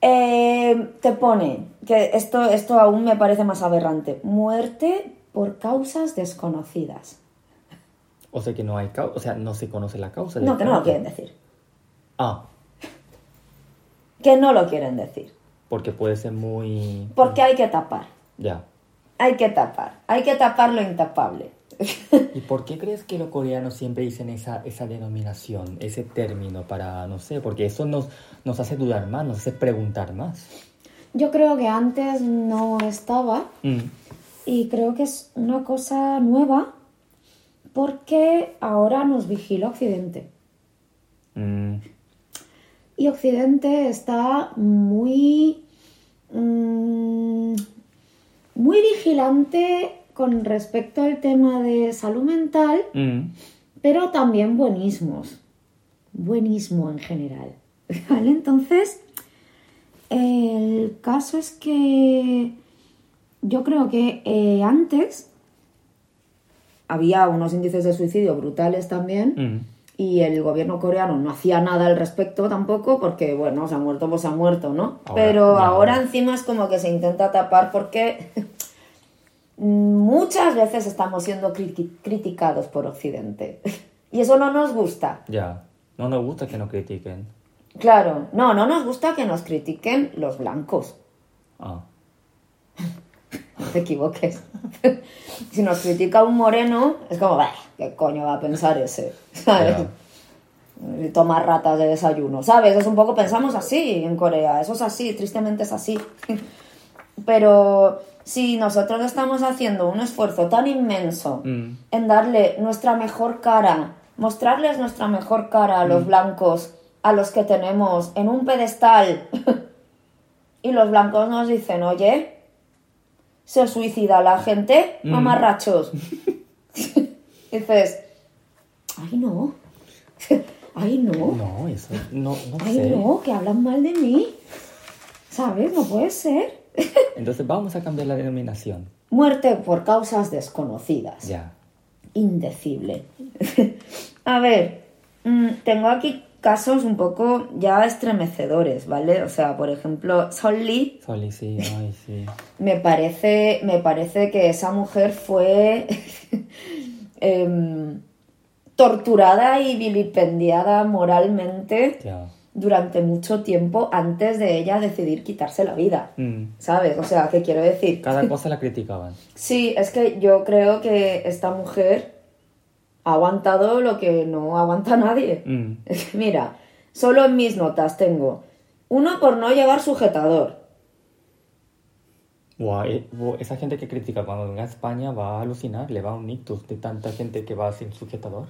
S2: Eh, te pone, que esto, esto aún me parece más aberrante, muerte por causas desconocidas.
S1: O sea que no hay causa, o sea, no se conoce la causa.
S2: No, que no lo quieren decir.
S1: Ah,
S2: Que no lo quieren decir.
S1: porque puede ser muy...
S2: Porque hay que tapar.
S1: Ya.
S2: Hay que tapar. Hay que tapar lo intapable.
S1: ¿Y por qué crees que los coreanos siempre dicen esa, esa denominación, ese término para, no sé, porque eso nos, nos hace dudar más, nos hace preguntar más?
S2: Yo creo que antes no estaba
S1: Mm.
S2: y creo que es una cosa nueva porque ahora nos vigila Occidente.
S1: Mm.
S2: Y Occidente está muy, mm, muy vigilante con respecto al tema de salud mental,
S1: Mm.
S2: pero también buenismos. Buenismo en general. ¿Vale? Entonces, el caso es que yo creo que eh, antes había unos índices de suicidio brutales también
S1: Mm.
S2: y el gobierno coreano no hacía nada al respecto tampoco porque, bueno, se ha muerto, pues se ha muerto, ¿no?
S1: Ahora,
S2: Pero ahora. encima es como que se intenta tapar porque muchas veces estamos siendo criti- criticados por Occidente y eso no nos gusta.
S1: Ya. No nos gusta que nos critiquen.
S2: Claro, no, no nos gusta que nos critiquen los blancos.
S1: Ah.
S2: No te equivoques. si nos critica un moreno, es como, "Bah, ¿qué coño va a pensar ese? ¿Sabes?
S1: Ya.
S2: Tomar ratas de desayuno, ¿sabes? Es un poco, pensamos así en Corea, eso es así, tristemente es así. Pero si nosotros estamos haciendo un esfuerzo tan inmenso
S1: Mm.
S2: en darle nuestra mejor cara, mostrarles nuestra mejor cara a los blancos, a los que tenemos en un pedestal, y los blancos nos dicen, oye, se suicida la gente,
S1: Mm.
S2: mamarrachos. dices, ay no, ay no,
S1: No, eso no, no
S2: ay
S1: sé.
S2: no, que hablan mal de mí. ¿Sabes? No puede ser.
S1: Entonces vamos a cambiar la denominación.
S2: Muerte por causas desconocidas.
S1: Ya.
S2: Indecible. a ver, mm, tengo aquí casos un poco ya estremecedores, ¿vale? O sea, por ejemplo, Sol Lee
S1: Soli, sí, ay, sí.
S2: me parece, me parece que esa mujer fue em, torturada y vilipendiada moralmente
S1: Ya.
S2: Durante mucho tiempo antes de ella decidir quitarse la vida.
S1: Mm.
S2: ¿Sabes? O sea, ¿qué quiero decir?
S1: Cada cosa la criticaban.
S2: Sí, es que yo creo que esta mujer ha aguantado lo que no aguanta nadie.
S1: Mm.
S2: Mira, solo en mis notas tengo uno por no llevar sujetador.
S1: Guau, eh, esa gente que critica cuando venga a España va a alucinar, le va un ictus de tanta gente que va sin sujetador.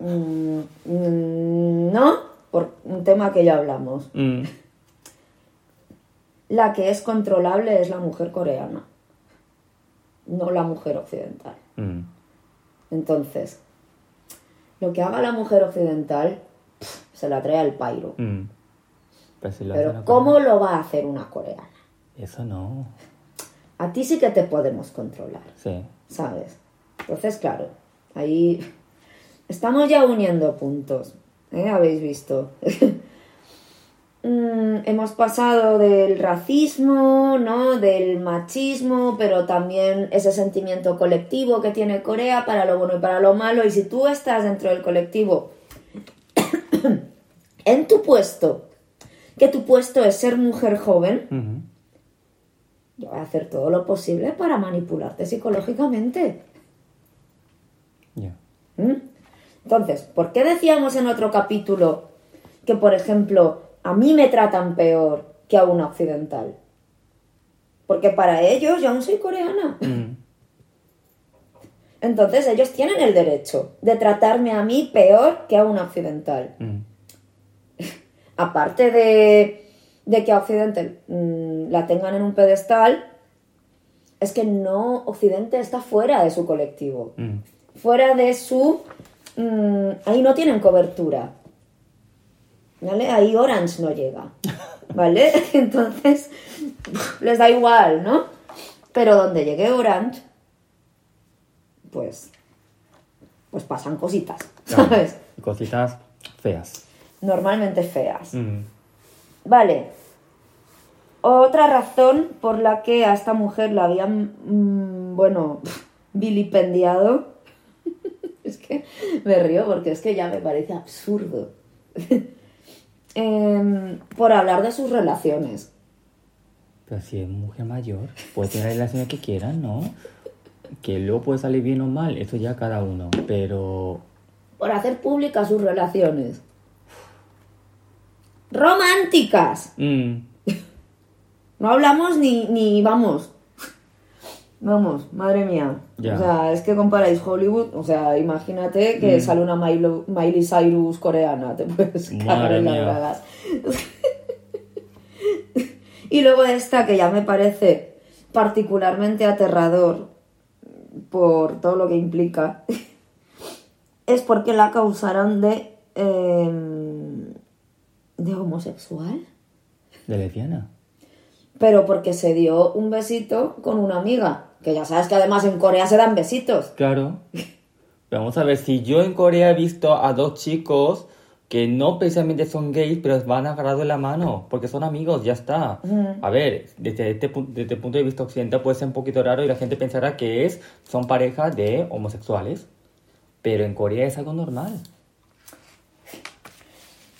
S2: Mm, mm, no, por un tema que ya hablamos.
S1: Mm.
S2: La que es controlable es la mujer coreana, no la mujer occidental.
S1: Mm.
S2: Entonces, lo que haga la mujer occidental pff, se la trae al pairo.
S1: Mm. Pues si
S2: Pero ¿cómo lo va a hacer una coreana?
S1: Eso no.
S2: A ti sí que te podemos controlar,
S1: Sí.
S2: ¿sabes? Entonces, claro, ahí estamos ya uniendo puntos, ¿eh? Habéis visto. Mm, hemos pasado del racismo, ¿no? Del machismo, pero también ese sentimiento colectivo que tiene Corea para lo bueno y para lo malo. Y si tú estás dentro del colectivo en tu puesto, que tu puesto es ser mujer joven, yo voy a hacer todo lo posible para manipularte psicológicamente.
S1: Ya.
S2: ¿Mm? Entonces, ¿por qué decíamos en otro capítulo que, por ejemplo, a mí me tratan peor que a una occidental? Porque para ellos yo aún soy coreana.
S1: Mm.
S2: Entonces ellos tienen el derecho de tratarme a mí peor que a una occidental.
S1: Mm.
S2: Aparte de, de que a Occidente mm, la tengan en un pedestal, es que no, Occidente está fuera de su colectivo.
S1: Mm.
S2: fuera de su... mm, ahí no tienen cobertura. ¿Vale? Ahí Orange no llega. ¿Vale? Entonces, les da igual, ¿no? Pero donde llegue Orange, pues... Pues pasan cositas,
S1: Claro.
S2: ¿sabes?
S1: Cositas feas.
S2: Normalmente feas.
S1: Mm.
S2: Vale. Otra razón por la que a esta mujer la habían, mm, bueno, vilipendiado. Es que me río porque es que ya me parece absurdo. Em, por hablar de sus relaciones.
S1: Pero si es mujer mayor, puede tener relaciones que quieran, ¿no? Que luego puede salir bien o mal, eso ya cada uno. Pero
S2: Por hacer públicas sus relaciones. Románticas.
S1: mm,
S2: No hablamos ni, ni vamos. Vamos, madre mía. O sea, es que comparáis Hollywood, o sea, imagínate que
S1: Mm.
S2: sale una Milo- Miley Cyrus coreana, te puedes cagar en las bragas. y luego esta que ya me parece particularmente aterrador por todo lo que implica, es porque la acusaron de, em, de homosexual.
S1: de lesbiana.
S2: Pero porque se dio un besito con una amiga. Que ya sabes que además en Corea se dan besitos.
S1: Claro. Vamos a ver, si yo en Corea he visto a dos chicos que no precisamente son gays, pero van agarrados la mano, porque son amigos, ya está. A ver, desde este, desde el punto de vista occidental puede ser un poquito raro y la gente pensará que es, son parejas de homosexuales. Pero en Corea es algo normal.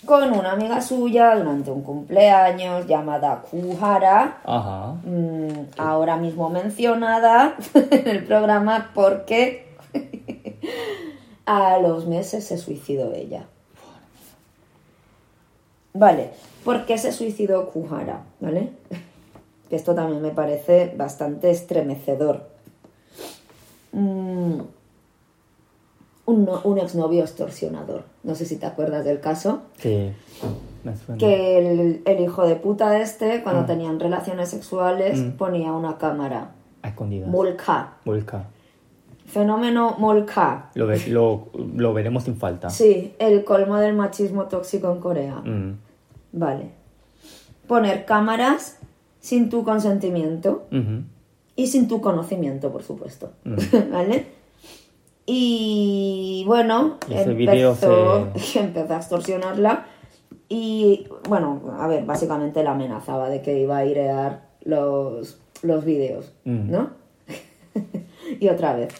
S2: Con una amiga suya durante un cumpleaños llamada Kuhara.
S1: Ajá.
S2: mm, ahora mismo mencionada en el programa porque a los meses se suicidó ella. Vale, ¿por qué se suicidó Kuhara? ¿Vale? Esto también me parece bastante estremecedor. Mm, un, no- un exnovio extorsionador. No sé si te acuerdas del caso.
S1: Sí.
S2: Que el, el hijo de puta este, cuando
S1: Mm.
S2: tenían relaciones sexuales,
S1: Mm.
S2: ponía una cámara.
S1: A escondidas.
S2: Molka.
S1: Volca.
S2: Fenómeno Molka.
S1: Lo, ve- lo, lo veremos sin falta.
S2: Sí, el colmo del machismo tóxico en Corea.
S1: Mm.
S2: Vale. Poner cámaras sin tu consentimiento y sin tu conocimiento, por supuesto. ¿Vale? Y bueno,
S1: ese
S2: empezó, empezó a extorsionarla y bueno, a ver, básicamente la amenazaba de que iba a airear los, los vídeos,
S1: Mm.
S2: ¿no? y otra vez.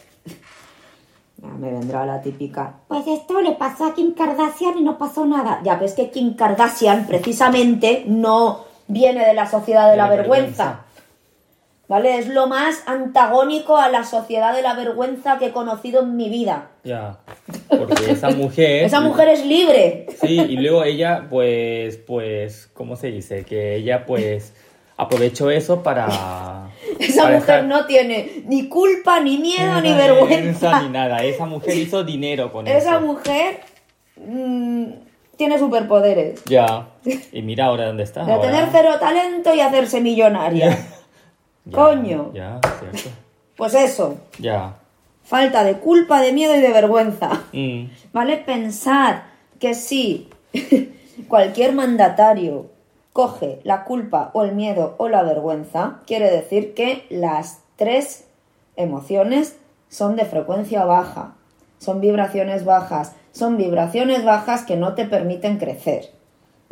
S2: Ya me vendrá la típica. Pues esto le pasó a Kim Kardashian y no pasó nada. Ya ves que Kim Kardashian precisamente no viene de la sociedad de, la, vergüenza. ¿Vale? Es lo más antagónico a la sociedad de la vergüenza que he conocido en mi vida.
S1: Ya. Porque esa mujer.
S2: Esa mujer es libre.
S1: Sí, y luego ella, pues, pues, ¿cómo se dice? Que ella, pues, aprovechó eso para...
S2: Esa
S1: para
S2: mujer no tiene ni culpa, ni miedo, ni
S1: vergüenza
S2: vergüenza.
S1: Ni nada. Esa mujer hizo dinero con
S2: Esa
S1: eso.
S2: mujer mm, tiene superpoderes.
S1: Ya. Y mira ahora dónde está.
S2: De
S1: ahora.
S2: tener cero talento y hacerse millonaria.
S1: Ya,
S2: Coño.
S1: Ya, cierto.
S2: Pues eso.
S1: Ya.
S2: Falta de culpa, de miedo y de vergüenza.
S1: Mm.
S2: ¿Vale? Pensad que si cualquier mandatario coge la culpa o el miedo o la vergüenza, quiere decir que las tres emociones son de frecuencia baja, son vibraciones bajas, son vibraciones bajas que no te permiten crecer.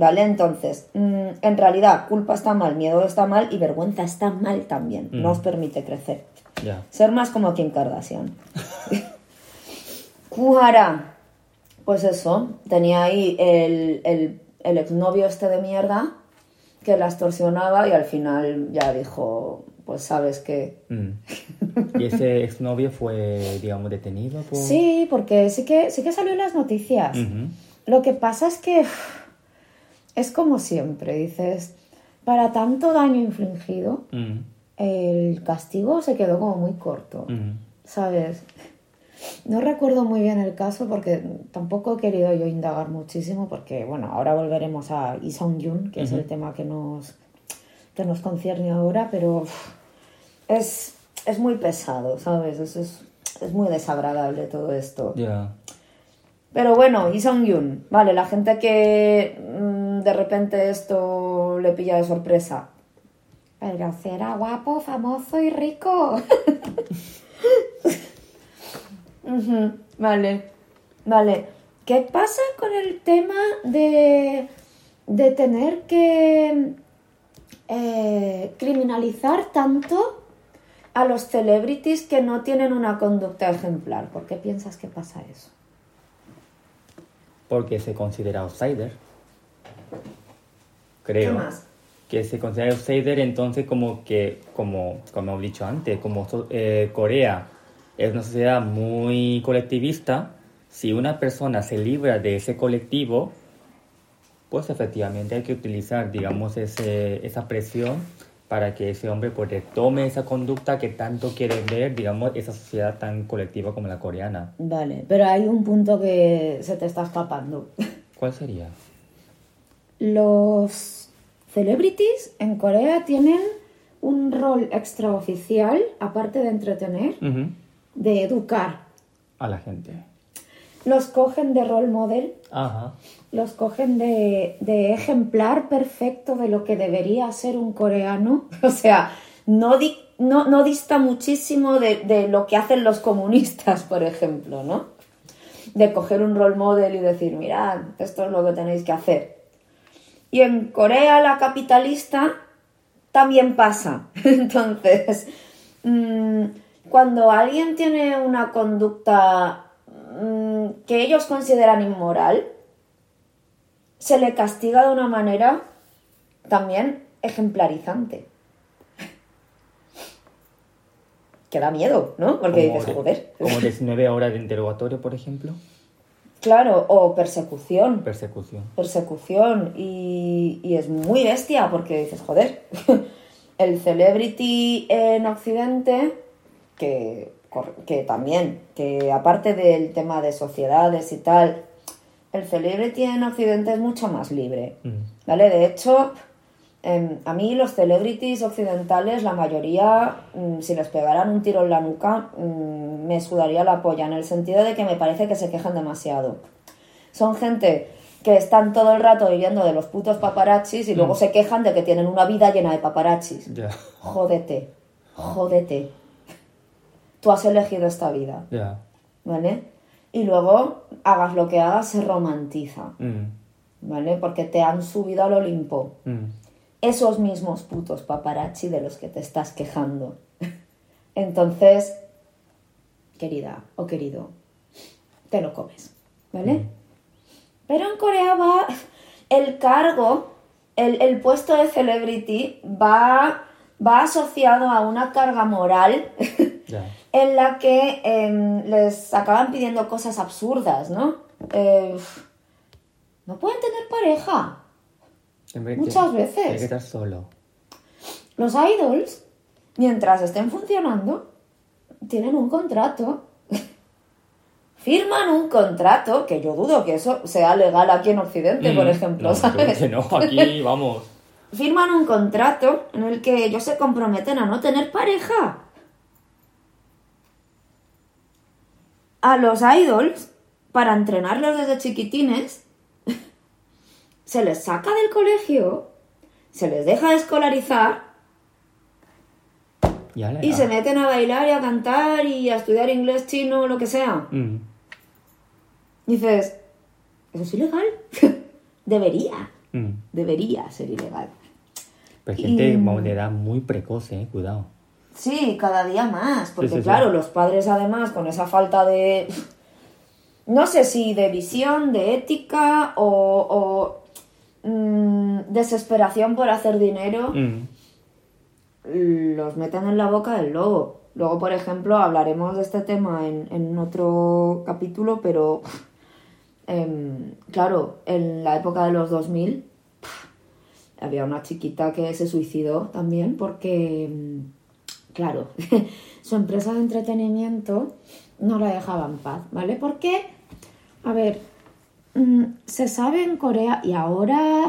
S2: ¿Vale? Entonces, mm, en realidad, culpa está mal, miedo está mal y vergüenza está mal también. No
S1: Mm.
S2: os permite crecer. Ser más como Kim Kardashian. Kuhara. Pues eso, tenía ahí el, el, el exnovio este de mierda que la extorsionaba y al final ya dijo, pues sabes que...
S1: Mm. Y ese exnovio fue, digamos, detenido por...
S2: Sí, porque sí que, sí que salió en las noticias. Lo que pasa es que es como siempre, dices, para tanto daño infligido,
S1: Mm.
S2: el castigo se quedó como muy corto.
S1: Mm.
S2: ¿sabes? No recuerdo muy bien el caso porque tampoco he querido yo indagar muchísimo porque, bueno, ahora volveremos a Lee Sung-yun, que es
S1: Ujú.
S2: el tema que nos, que nos concierne ahora, pero es, es muy pesado, ¿sabes? Es, es, es muy desagradable todo esto.
S1: Ya.
S2: Pero bueno, Lee Sung-yun, vale, la gente que mm, de repente esto le pilla de sorpresa. Pero será guapo, famoso y rico. Vale, vale. ¿Qué pasa con el tema de, de tener que eh, criminalizar tanto a los celebrities que no tienen una conducta ejemplar? ¿Por qué piensas que pasa eso?
S1: Porque se considera outsider. Creo.
S2: ¿Qué más?
S1: Que se considera outsider, entonces como que, como, como he dicho antes, como eh, Corea es una sociedad muy colectivista, si una persona se libra de ese colectivo, pues efectivamente hay que utilizar, digamos, ese, esa presión para que ese hombre pues retome esa conducta que tanto quiere ver, digamos, esa sociedad tan colectiva como la coreana.
S2: Vale, pero hay un punto que se te está escapando.
S1: ¿Cuál sería?
S2: Los celebrities en Corea tienen un rol extraoficial, aparte de entretener, de educar.
S1: A la gente.
S2: Los cogen de role model,
S1: Ajá.
S2: los cogen de, de ejemplar perfecto de lo que debería ser un coreano. O sea, no, di- no, no dista muchísimo de, de lo que hacen los comunistas, por ejemplo, ¿no? De coger un role model y decir, mirad, esto es lo que tenéis que hacer. Y en Corea, la capitalista, también pasa. Entonces, mm, cuando alguien tiene una conducta mm, que ellos consideran inmoral, se le castiga de una manera también ejemplarizante. Que da miedo, ¿no? Porque dices,
S1: de-
S2: joder.
S1: Como 19 horas de interrogatorio, por ejemplo.
S2: Claro, o persecución.
S1: Persecución.
S2: persecución y, y es muy bestia porque dices, joder, el celebrity en Occidente, que, que también, que aparte del tema de sociedades y tal, el celebrity en Occidente es mucho más libre.
S1: Mm.
S2: ¿Vale? De hecho, em, a mí los celebrities occidentales, la mayoría, mm, si les pegaran un tiro en la nuca, mm, me sudaría la polla, en el sentido de que me parece que se quejan demasiado. Son gente que están todo el rato viviendo de los putos paparazzis y luego se quejan de que tienen una vida llena de paparazzis.
S1: Ya.
S2: Jódete, jódete. Tú has elegido esta vida,
S1: Ya.
S2: ¿vale? Y luego, hagas lo que hagas, se romantiza,
S1: Mm.
S2: ¿vale? Porque te han subido al Olimpo.
S1: Mm.
S2: Esos mismos putos paparazzi de los que te estás quejando. Entonces, querida o querido, te lo comes, ¿vale? Pero en Corea va el cargo, el, el puesto de celebrity va, va asociado a una carga moral en la que em, les acaban pidiendo cosas absurdas, ¿no? Eh, no pueden tener pareja. Muchas veces.
S1: Que estar solo.
S2: Los idols, mientras estén funcionando, tienen un contrato. Firman un contrato, que yo dudo que eso sea legal aquí en Occidente, por
S1: Mm.
S2: ejemplo,
S1: No,
S2: ¿sabes?
S1: que no, aquí vamos.
S2: Firman un contrato en el que ellos se comprometen a no tener pareja. A los idols, para entrenarlos desde chiquitines, se les saca del colegio, se les deja de escolarizar y se meten a bailar y a cantar y a estudiar inglés, chino, lo que sea.
S1: Mm.
S2: Dices, ¿eso es ilegal? debería,
S1: Mm.
S2: debería ser ilegal.
S1: Pero hay gente
S2: Y-
S1: de edad muy precoz, eh. Cuidado.
S2: Sí, cada día más, porque
S1: Sí, sí, sí.
S2: claro, los padres además con esa falta de, no sé si de visión, de ética o, o, mm, desesperación por hacer dinero,
S1: Mm.
S2: los meten en la boca del lobo. Luego, por ejemplo, hablaremos de este tema en, en otro capítulo, pero em, claro, en la época de los 2000 había una chiquita que se suicidó también porque, em, claro, su empresa de entretenimiento no la dejaba en paz, ¿vale? Porque, a ver, se sabe en Corea y ahora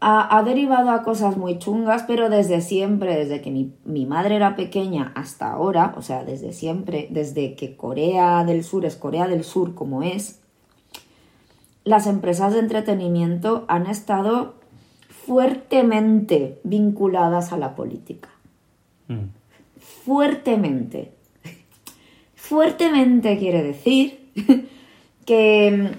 S2: ha, ha derivado a cosas muy chungas, pero desde siempre, desde que mi, mi madre era pequeña hasta ahora, o sea, desde siempre, desde que Corea del Sur es Corea del Sur como es, las empresas de entretenimiento han estado fuertemente vinculadas a la política.
S1: Mm.
S2: Fuertemente. Fuertemente quiere decir que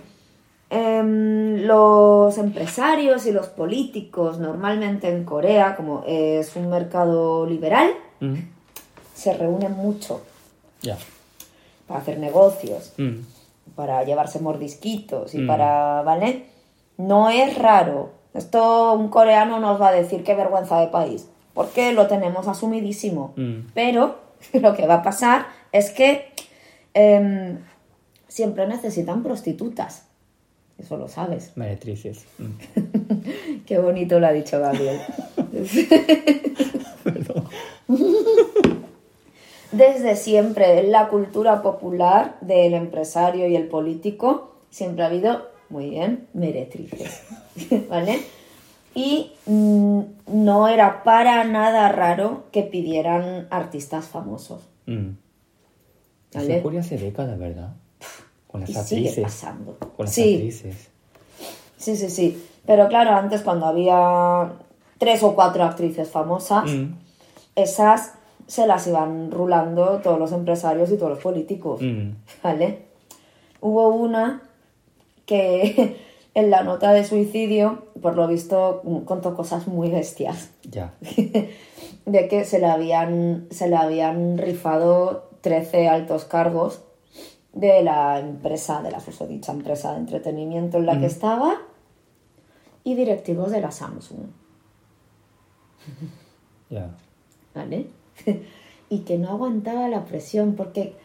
S2: em, los empresarios y los políticos normalmente en Corea, como es un mercado liberal,
S1: Mm.
S2: se reúnen mucho para hacer negocios,
S1: Mm.
S2: para llevarse mordisquitos y
S1: Mm.
S2: para, ¿vale? No es raro. Esto un coreano nos va a decir qué vergüenza de país, porque lo tenemos asumidísimo. Pero lo que va a pasar es que em, siempre necesitan prostitutas. Eso lo sabes.
S1: Meretrices. Mm.
S2: Qué bonito lo ha dicho Gabriel. Desde siempre, en la cultura popular del empresario y el político, siempre ha habido, muy bien, meretrices. ¿Vale? Y mm, no era para nada raro que pidieran artistas famosos.
S1: Mm.
S2: ¿Vale?
S1: ¿verdad? Con las
S2: Y sigue
S1: actrices.
S2: pasando.
S1: Con las
S2: Sí,
S1: actrices.
S2: Sí, sí, sí. Pero claro, antes cuando había tres o cuatro actrices famosas,
S1: Mm.
S2: esas se las iban rulando todos los empresarios y todos los políticos.
S1: Mm.
S2: ¿Vale? Hubo una que en la nota de suicidio, por lo visto, contó cosas muy bestias.
S1: Ya.
S2: De que se le habían, se le habían rifado 13 altos cargos de la empresa, de la susodicha empresa de entretenimiento en la que estaba y directivos de la Samsung.
S1: Ya.
S2: ¿vale? y que no aguantaba la presión porque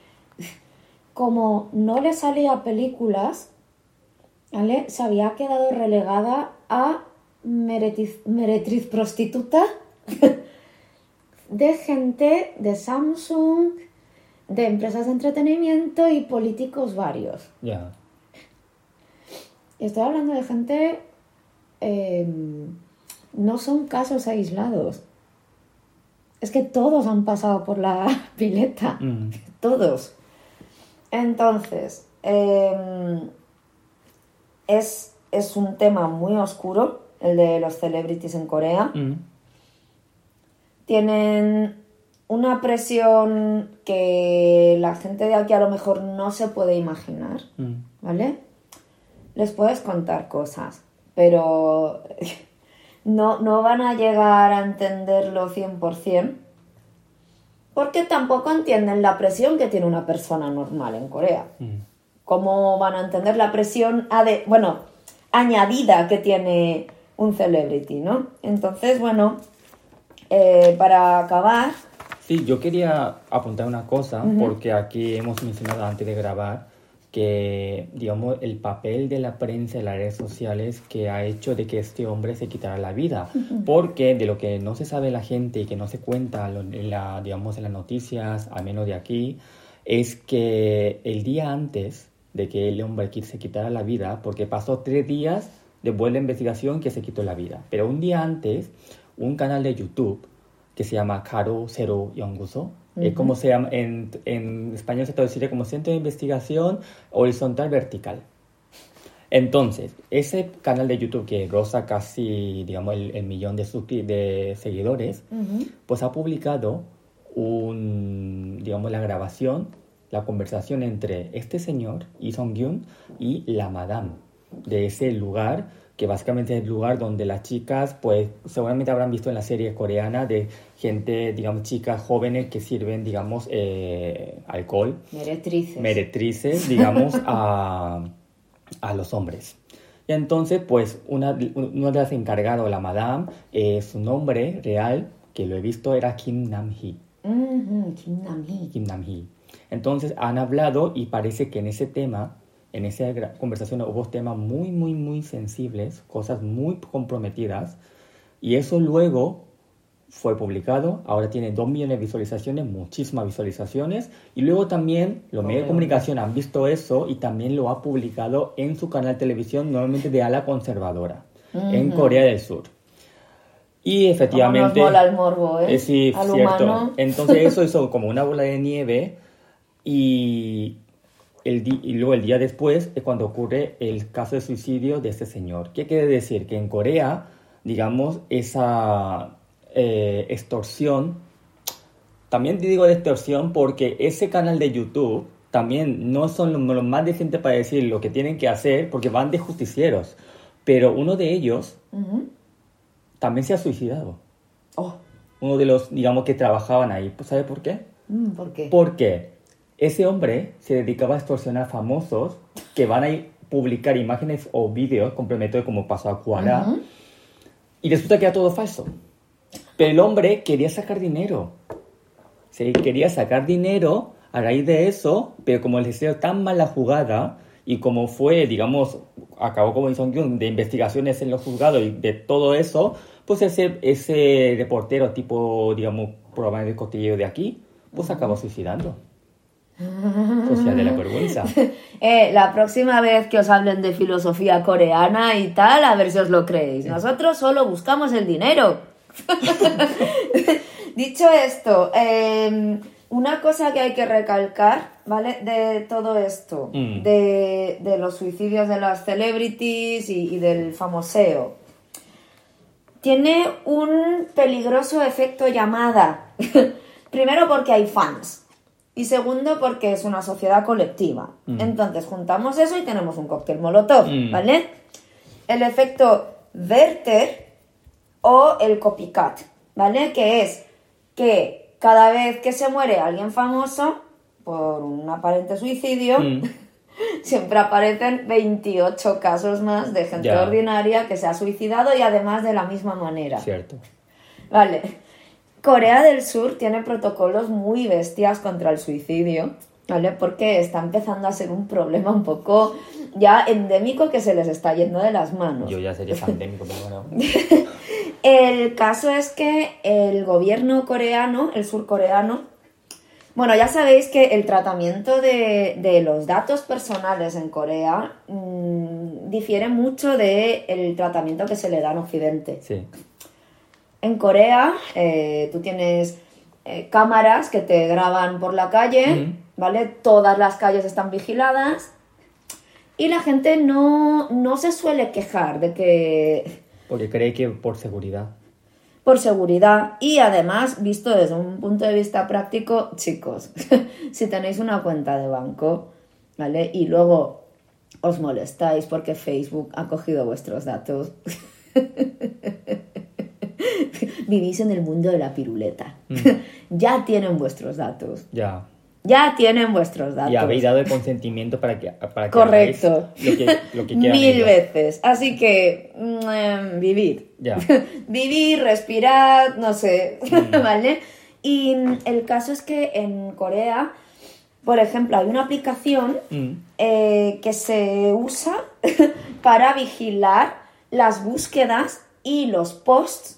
S2: como no le salía películas, ¿vale? Se había quedado relegada a meretriz, meretriz prostituta de gente de Samsung, de empresas de entretenimiento y políticos varios.
S1: Ya.
S2: estoy hablando de gente... eh, no son casos aislados. Es que todos han pasado por la pileta.
S1: Mm.
S2: Todos. Entonces, eh, es, es un tema muy oscuro, el de los celebrities en Corea.
S1: Mm.
S2: Tienen una presión que la gente de aquí a lo mejor no se puede imaginar,
S1: Mm.
S2: ¿vale? Les puedes contar cosas, pero no, no van a llegar a entenderlo 100%, porque tampoco entienden la presión que tiene una persona normal en Corea.
S1: Mm.
S2: ¿Cómo van a entender la presión, ade- bueno, añadida que tiene un celebrity, ¿no? Entonces, bueno, eh, para acabar,
S1: Sí, yo quería apuntar una cosa, porque aquí hemos mencionado antes de grabar que, digamos, el papel de la prensa en las redes sociales que ha hecho de que este hombre se quitara la vida. Porque de lo que no se sabe la gente y que no se cuenta en la, digamos, en las noticias, al menos de aquí, es que el día antes de que el hombre se quitara la vida, porque pasó tres días de la investigación que se quitó la vida, pero un día antes, un canal de YouTube que se llama Caro Cero Yonguso. Es como se llama, en, en español se traduciría como Centro de Investigación Horizontal Vertical. Entonces, ese canal de YouTube que roza casi, digamos, el, el millón de, de seguidores, pues ha publicado un, digamos, la grabación, la conversación entre este señor, Lee Song-gyun, y la madame de ese lugar, que básicamente es el lugar donde las chicas, pues seguramente habrán visto en la serie coreana de gente, digamos, chicas jóvenes que sirven, digamos, eh, alcohol,
S2: meretrices.
S1: meretrices, digamos, a, a los hombres. Y entonces, pues, una, una de las encargadas, la madame, eh, su nombre real, que lo he visto, era Kim Nam-hee.
S2: Ujú, Kim Nam-hee.
S1: Kim Nam-hee. Entonces han hablado y parece que en ese tema, en esa conversación hubo temas muy, muy, muy sensibles, cosas muy comprometidas. Y eso luego fue publicado, ahora tiene 2 millones de visualizaciones, muchísimas visualizaciones. Y luego también los medios de
S2: Joder.
S1: comunicación han visto eso y también lo ha publicado en su canal de televisión, normalmente de ala conservadora, en Corea del Sur. Y efectivamente...
S2: nos mola el morbo, ¿eh?
S1: Eh, sí,
S2: Al
S1: cierto.
S2: humano.
S1: Entonces eso hizo como una bola de nieve y, el y luego el día después es cuando ocurre el caso de suicidio de este señor. ¿Qué quiere decir? Que en Corea, digamos, esa eh, extorsión, también te digo de extorsión porque ese canal de YouTube también no son los, más decentes para decir lo que tienen que hacer porque van de justicieros. Pero uno de ellos también se ha suicidado
S2: Oh,
S1: uno de los, digamos, que trabajaban ahí. ¿Sabe por qué?
S2: mm, ¿por qué?
S1: Porque ese hombre se dedicaba a extorsionar famosos que van a publicar imágenes o vídeos complementarios como pasó a Cuara
S2: Ujú.
S1: y resulta que era todo falso. Pero el hombre quería sacar dinero. Se quería sacar dinero a raíz de eso, pero como les hicieron tan mala jugada y como fue, digamos, acabó como Song Kyun de investigaciones en los juzgados y de todo eso, pues ese, ese reportero tipo, digamos, programa de cotilleo de aquí, pues acabó suicidando. Sea, de la vergüenza.
S2: Eh, la próxima vez que os hablen de filosofía coreana y tal, a ver si os lo creéis. Nosotros solo buscamos el dinero. Dicho esto, eh, una cosa que hay que recalcar, ¿vale? De todo esto,
S1: Mm.
S2: de, de los suicidios de las celebrities y, y del famoseo, tiene un peligroso efecto llamada. Primero porque hay fans. Y segundo porque es una sociedad colectiva. Entonces juntamos eso y tenemos un cóctel molotov,
S1: Mm.
S2: ¿vale? El efecto Werther o el copycat, ¿vale? Que es que cada vez que se muere alguien famoso por un aparente suicidio,
S1: Mm.
S2: siempre aparecen 28 casos más de gente
S1: Ya.
S2: ordinaria que se ha suicidado y además de la misma manera.
S1: Cierto.
S2: Vale. Corea del Sur tiene protocolos muy bestias contra el suicidio, ¿vale? Porque está empezando a ser un problema un poco ya endémico que se les está yendo de las manos.
S1: Yo ya sería pandémico, pero bueno.
S2: El caso es que el gobierno coreano, el surcoreano, Bueno, ya sabéis que el tratamiento de, de los datos personales en Corea mm, difiere mucho del tratamiento que se le da en Occidente.
S1: Sí.
S2: En Corea, eh, tú tienes eh, cámaras que te graban por la calle. ¿vale? Todas las calles están vigiladas y la gente no, no se suele quejar de que
S1: Porque cree que por seguridad.
S2: por seguridad y además, visto desde un punto de vista práctico, chicos, si tenéis una cuenta de banco, ¿vale? Y luego os molestáis porque Facebook ha cogido vuestros datos. Vivís en el mundo de la piruleta. ya tienen vuestros datos.
S1: Ya.
S2: Ya tienen vuestros datos.
S1: Y habéis dado el consentimiento para que, para que
S2: Correcto.
S1: lo que, lo que quieran
S2: Mil
S1: ellos.
S2: veces. Así que, mm, em, vivid.
S1: Ya.
S2: Vivir, respirar, no sé,
S1: Mm.
S2: ¿vale? Y mm, el caso es que en Corea, por ejemplo, hay una aplicación
S1: Mm.
S2: eh, que se usa para vigilar las búsquedas y los posts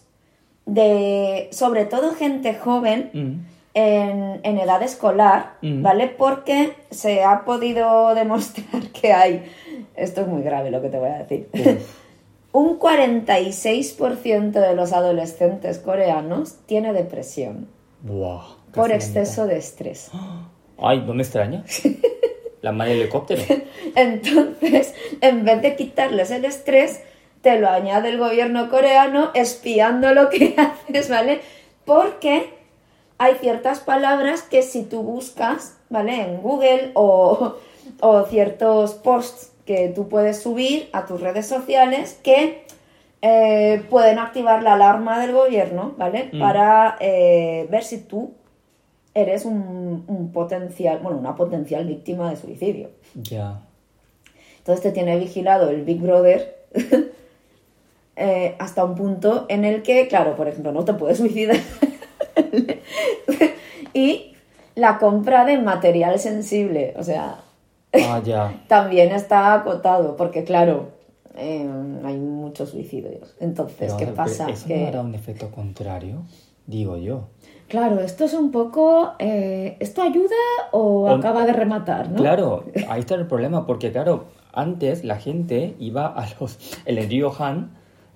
S2: de, sobre todo gente joven,
S1: Mm.
S2: en, en edad escolar,
S1: Mm.
S2: ¿vale? Porque se ha podido demostrar que hay, esto es muy grave lo que te voy a decir, un 46% de los adolescentes coreanos tiene depresión
S1: Buah, casi
S2: por exceso de estrés.
S1: Ay, no me extraña. La madre del helicóptero.
S2: Entonces, en vez de quitarles el estrés, te lo añade el gobierno coreano espiando lo que haces, ¿vale? Porque hay ciertas palabras que si tú buscas, ¿vale? En Google o, o ciertos posts que tú puedes subir a tus redes sociales que eh, pueden activar la alarma del gobierno, ¿vale?
S1: Mm.
S2: Para eh, ver si tú eres un, un potencial, bueno, una potencial víctima de suicidio.
S1: Ya.
S2: Entonces te tiene vigilado el Big Brother eh, hasta un punto en el que, claro, por ejemplo, no te puedes suicidar. y la compra de material sensible, o sea,
S1: Ah, ya.
S2: también está acotado, porque claro, eh, hay muchos suicidios. Entonces,
S1: Pero,
S2: ¿qué pasa?
S1: ¿Eso
S2: Que-
S1: no hará un efecto contrario? Digo yo.
S2: Claro, esto es un poco... eh, ¿Esto ayuda o
S1: O-
S2: acaba de rematar, no?
S1: Claro, ahí está el problema, porque claro, antes la gente iba a los, el río Han,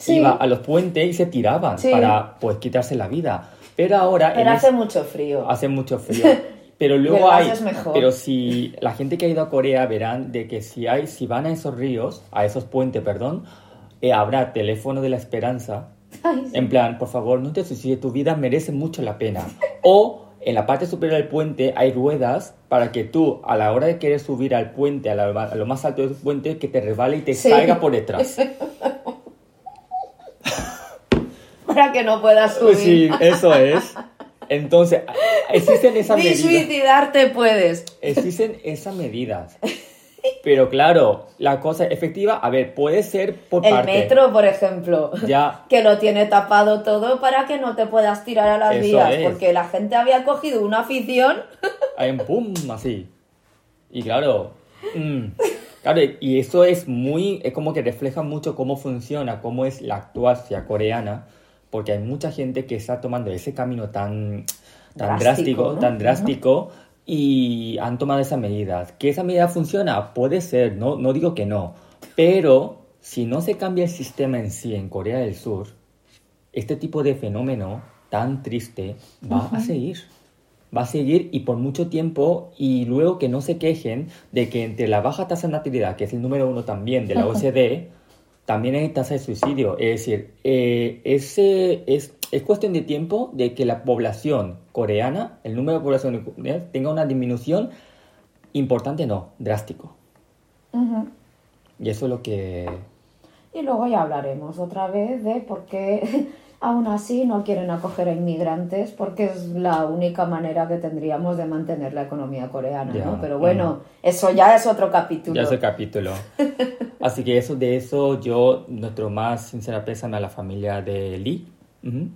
S2: Sí.
S1: iba a los puentes y se tiraban
S2: Sí.
S1: para pues quitarse la vida. Pero ahora
S2: Pero hace
S1: es-
S2: mucho frío.
S1: hace mucho frío. Pero luego hay,
S2: es mejor.
S1: pero si la gente que ha ido a Corea verán de que si hay, si van a esos ríos, a esos puentes, perdón, eh, habrá teléfono de la esperanza
S2: Ay, sí.
S1: en plan, por favor, no te suicides, tu vida merece mucho la pena. O en la parte superior del puente hay ruedas para que tú, a la hora de querer subir al puente, a, la- a lo más alto del puente, que te resbale y te
S2: Sí.
S1: caiga por detrás.
S2: Para que no puedas subir.
S1: Sí, eso es. Entonces, existen esas medidas.
S2: suicidarte puedes.
S1: Existen esas medidas. Pero claro, la cosa efectiva, a ver, puede ser por
S2: El
S1: parte.
S2: metro, por ejemplo.
S1: Ya,
S2: Que lo tiene tapado todo para que no te puedas tirar a las
S1: Eso
S2: vías.
S1: es.
S2: Porque la gente había cogido una afición.
S1: un pum, así. Y claro, mm, claro, y eso es muy, es como que refleja mucho cómo funciona, cómo es la actuación coreana, porque hay mucha gente que está tomando ese camino tan, tan
S2: Drástico,
S1: drástico,
S2: ¿no?
S1: tan drástico, y han tomado esas medidas. ¿Que esa medida funciona? Puede ser, no, no digo que no, pero si no se cambia el sistema en sí en Corea del Sur, este tipo de fenómeno tan triste va a seguir. Va a seguir y por mucho tiempo y luego que no se quejen de que entre la baja tasa de natalidad, que es el número uno también de la OCDE, también hay tasa de suicidio. Es decir, eh, ese es, es cuestión de tiempo de que la población coreana, el número de población coreana, tenga una disminución importante, no, drástico. Y eso es lo que...
S2: Y luego ya hablaremos otra vez de por qué aún así no quieren acoger a inmigrantes, porque es la única manera que tendríamos de mantener la economía coreana,
S1: Ya,
S2: ¿no? Pero bueno, eso ya es otro capítulo.
S1: Ya es el capítulo. Así que eso de eso, yo, nuestro más sincera pésame a la familia de Lee. Ujú.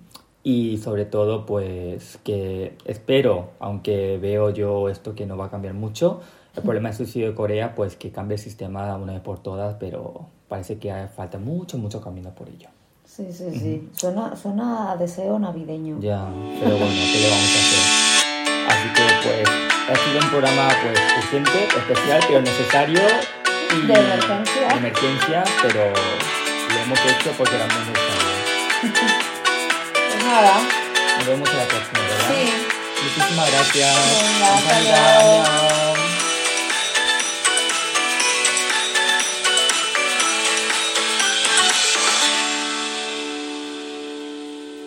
S1: Y sobre todo, pues, que espero, aunque veo yo esto que no va a cambiar mucho, el problema del suicidio de Corea, pues que cambie el sistema una vez por todas, pero parece que falta mucho, mucho camino por ello.
S2: Sí, sí, sí. Suena, suena a deseo navideño.
S1: Ya, pero bueno, ¿qué le vamos a hacer? Así que pues ha sido un programa pues urgente, especial, pero necesario. Y
S2: de emergencia.
S1: De emergencia, pero lo hemos hecho porque era muy necesario.
S2: pues nada.
S1: Nos vemos en la próxima, ¿verdad?
S2: Sí.
S1: Muchísimas gracias.
S2: Venga, hasta luego.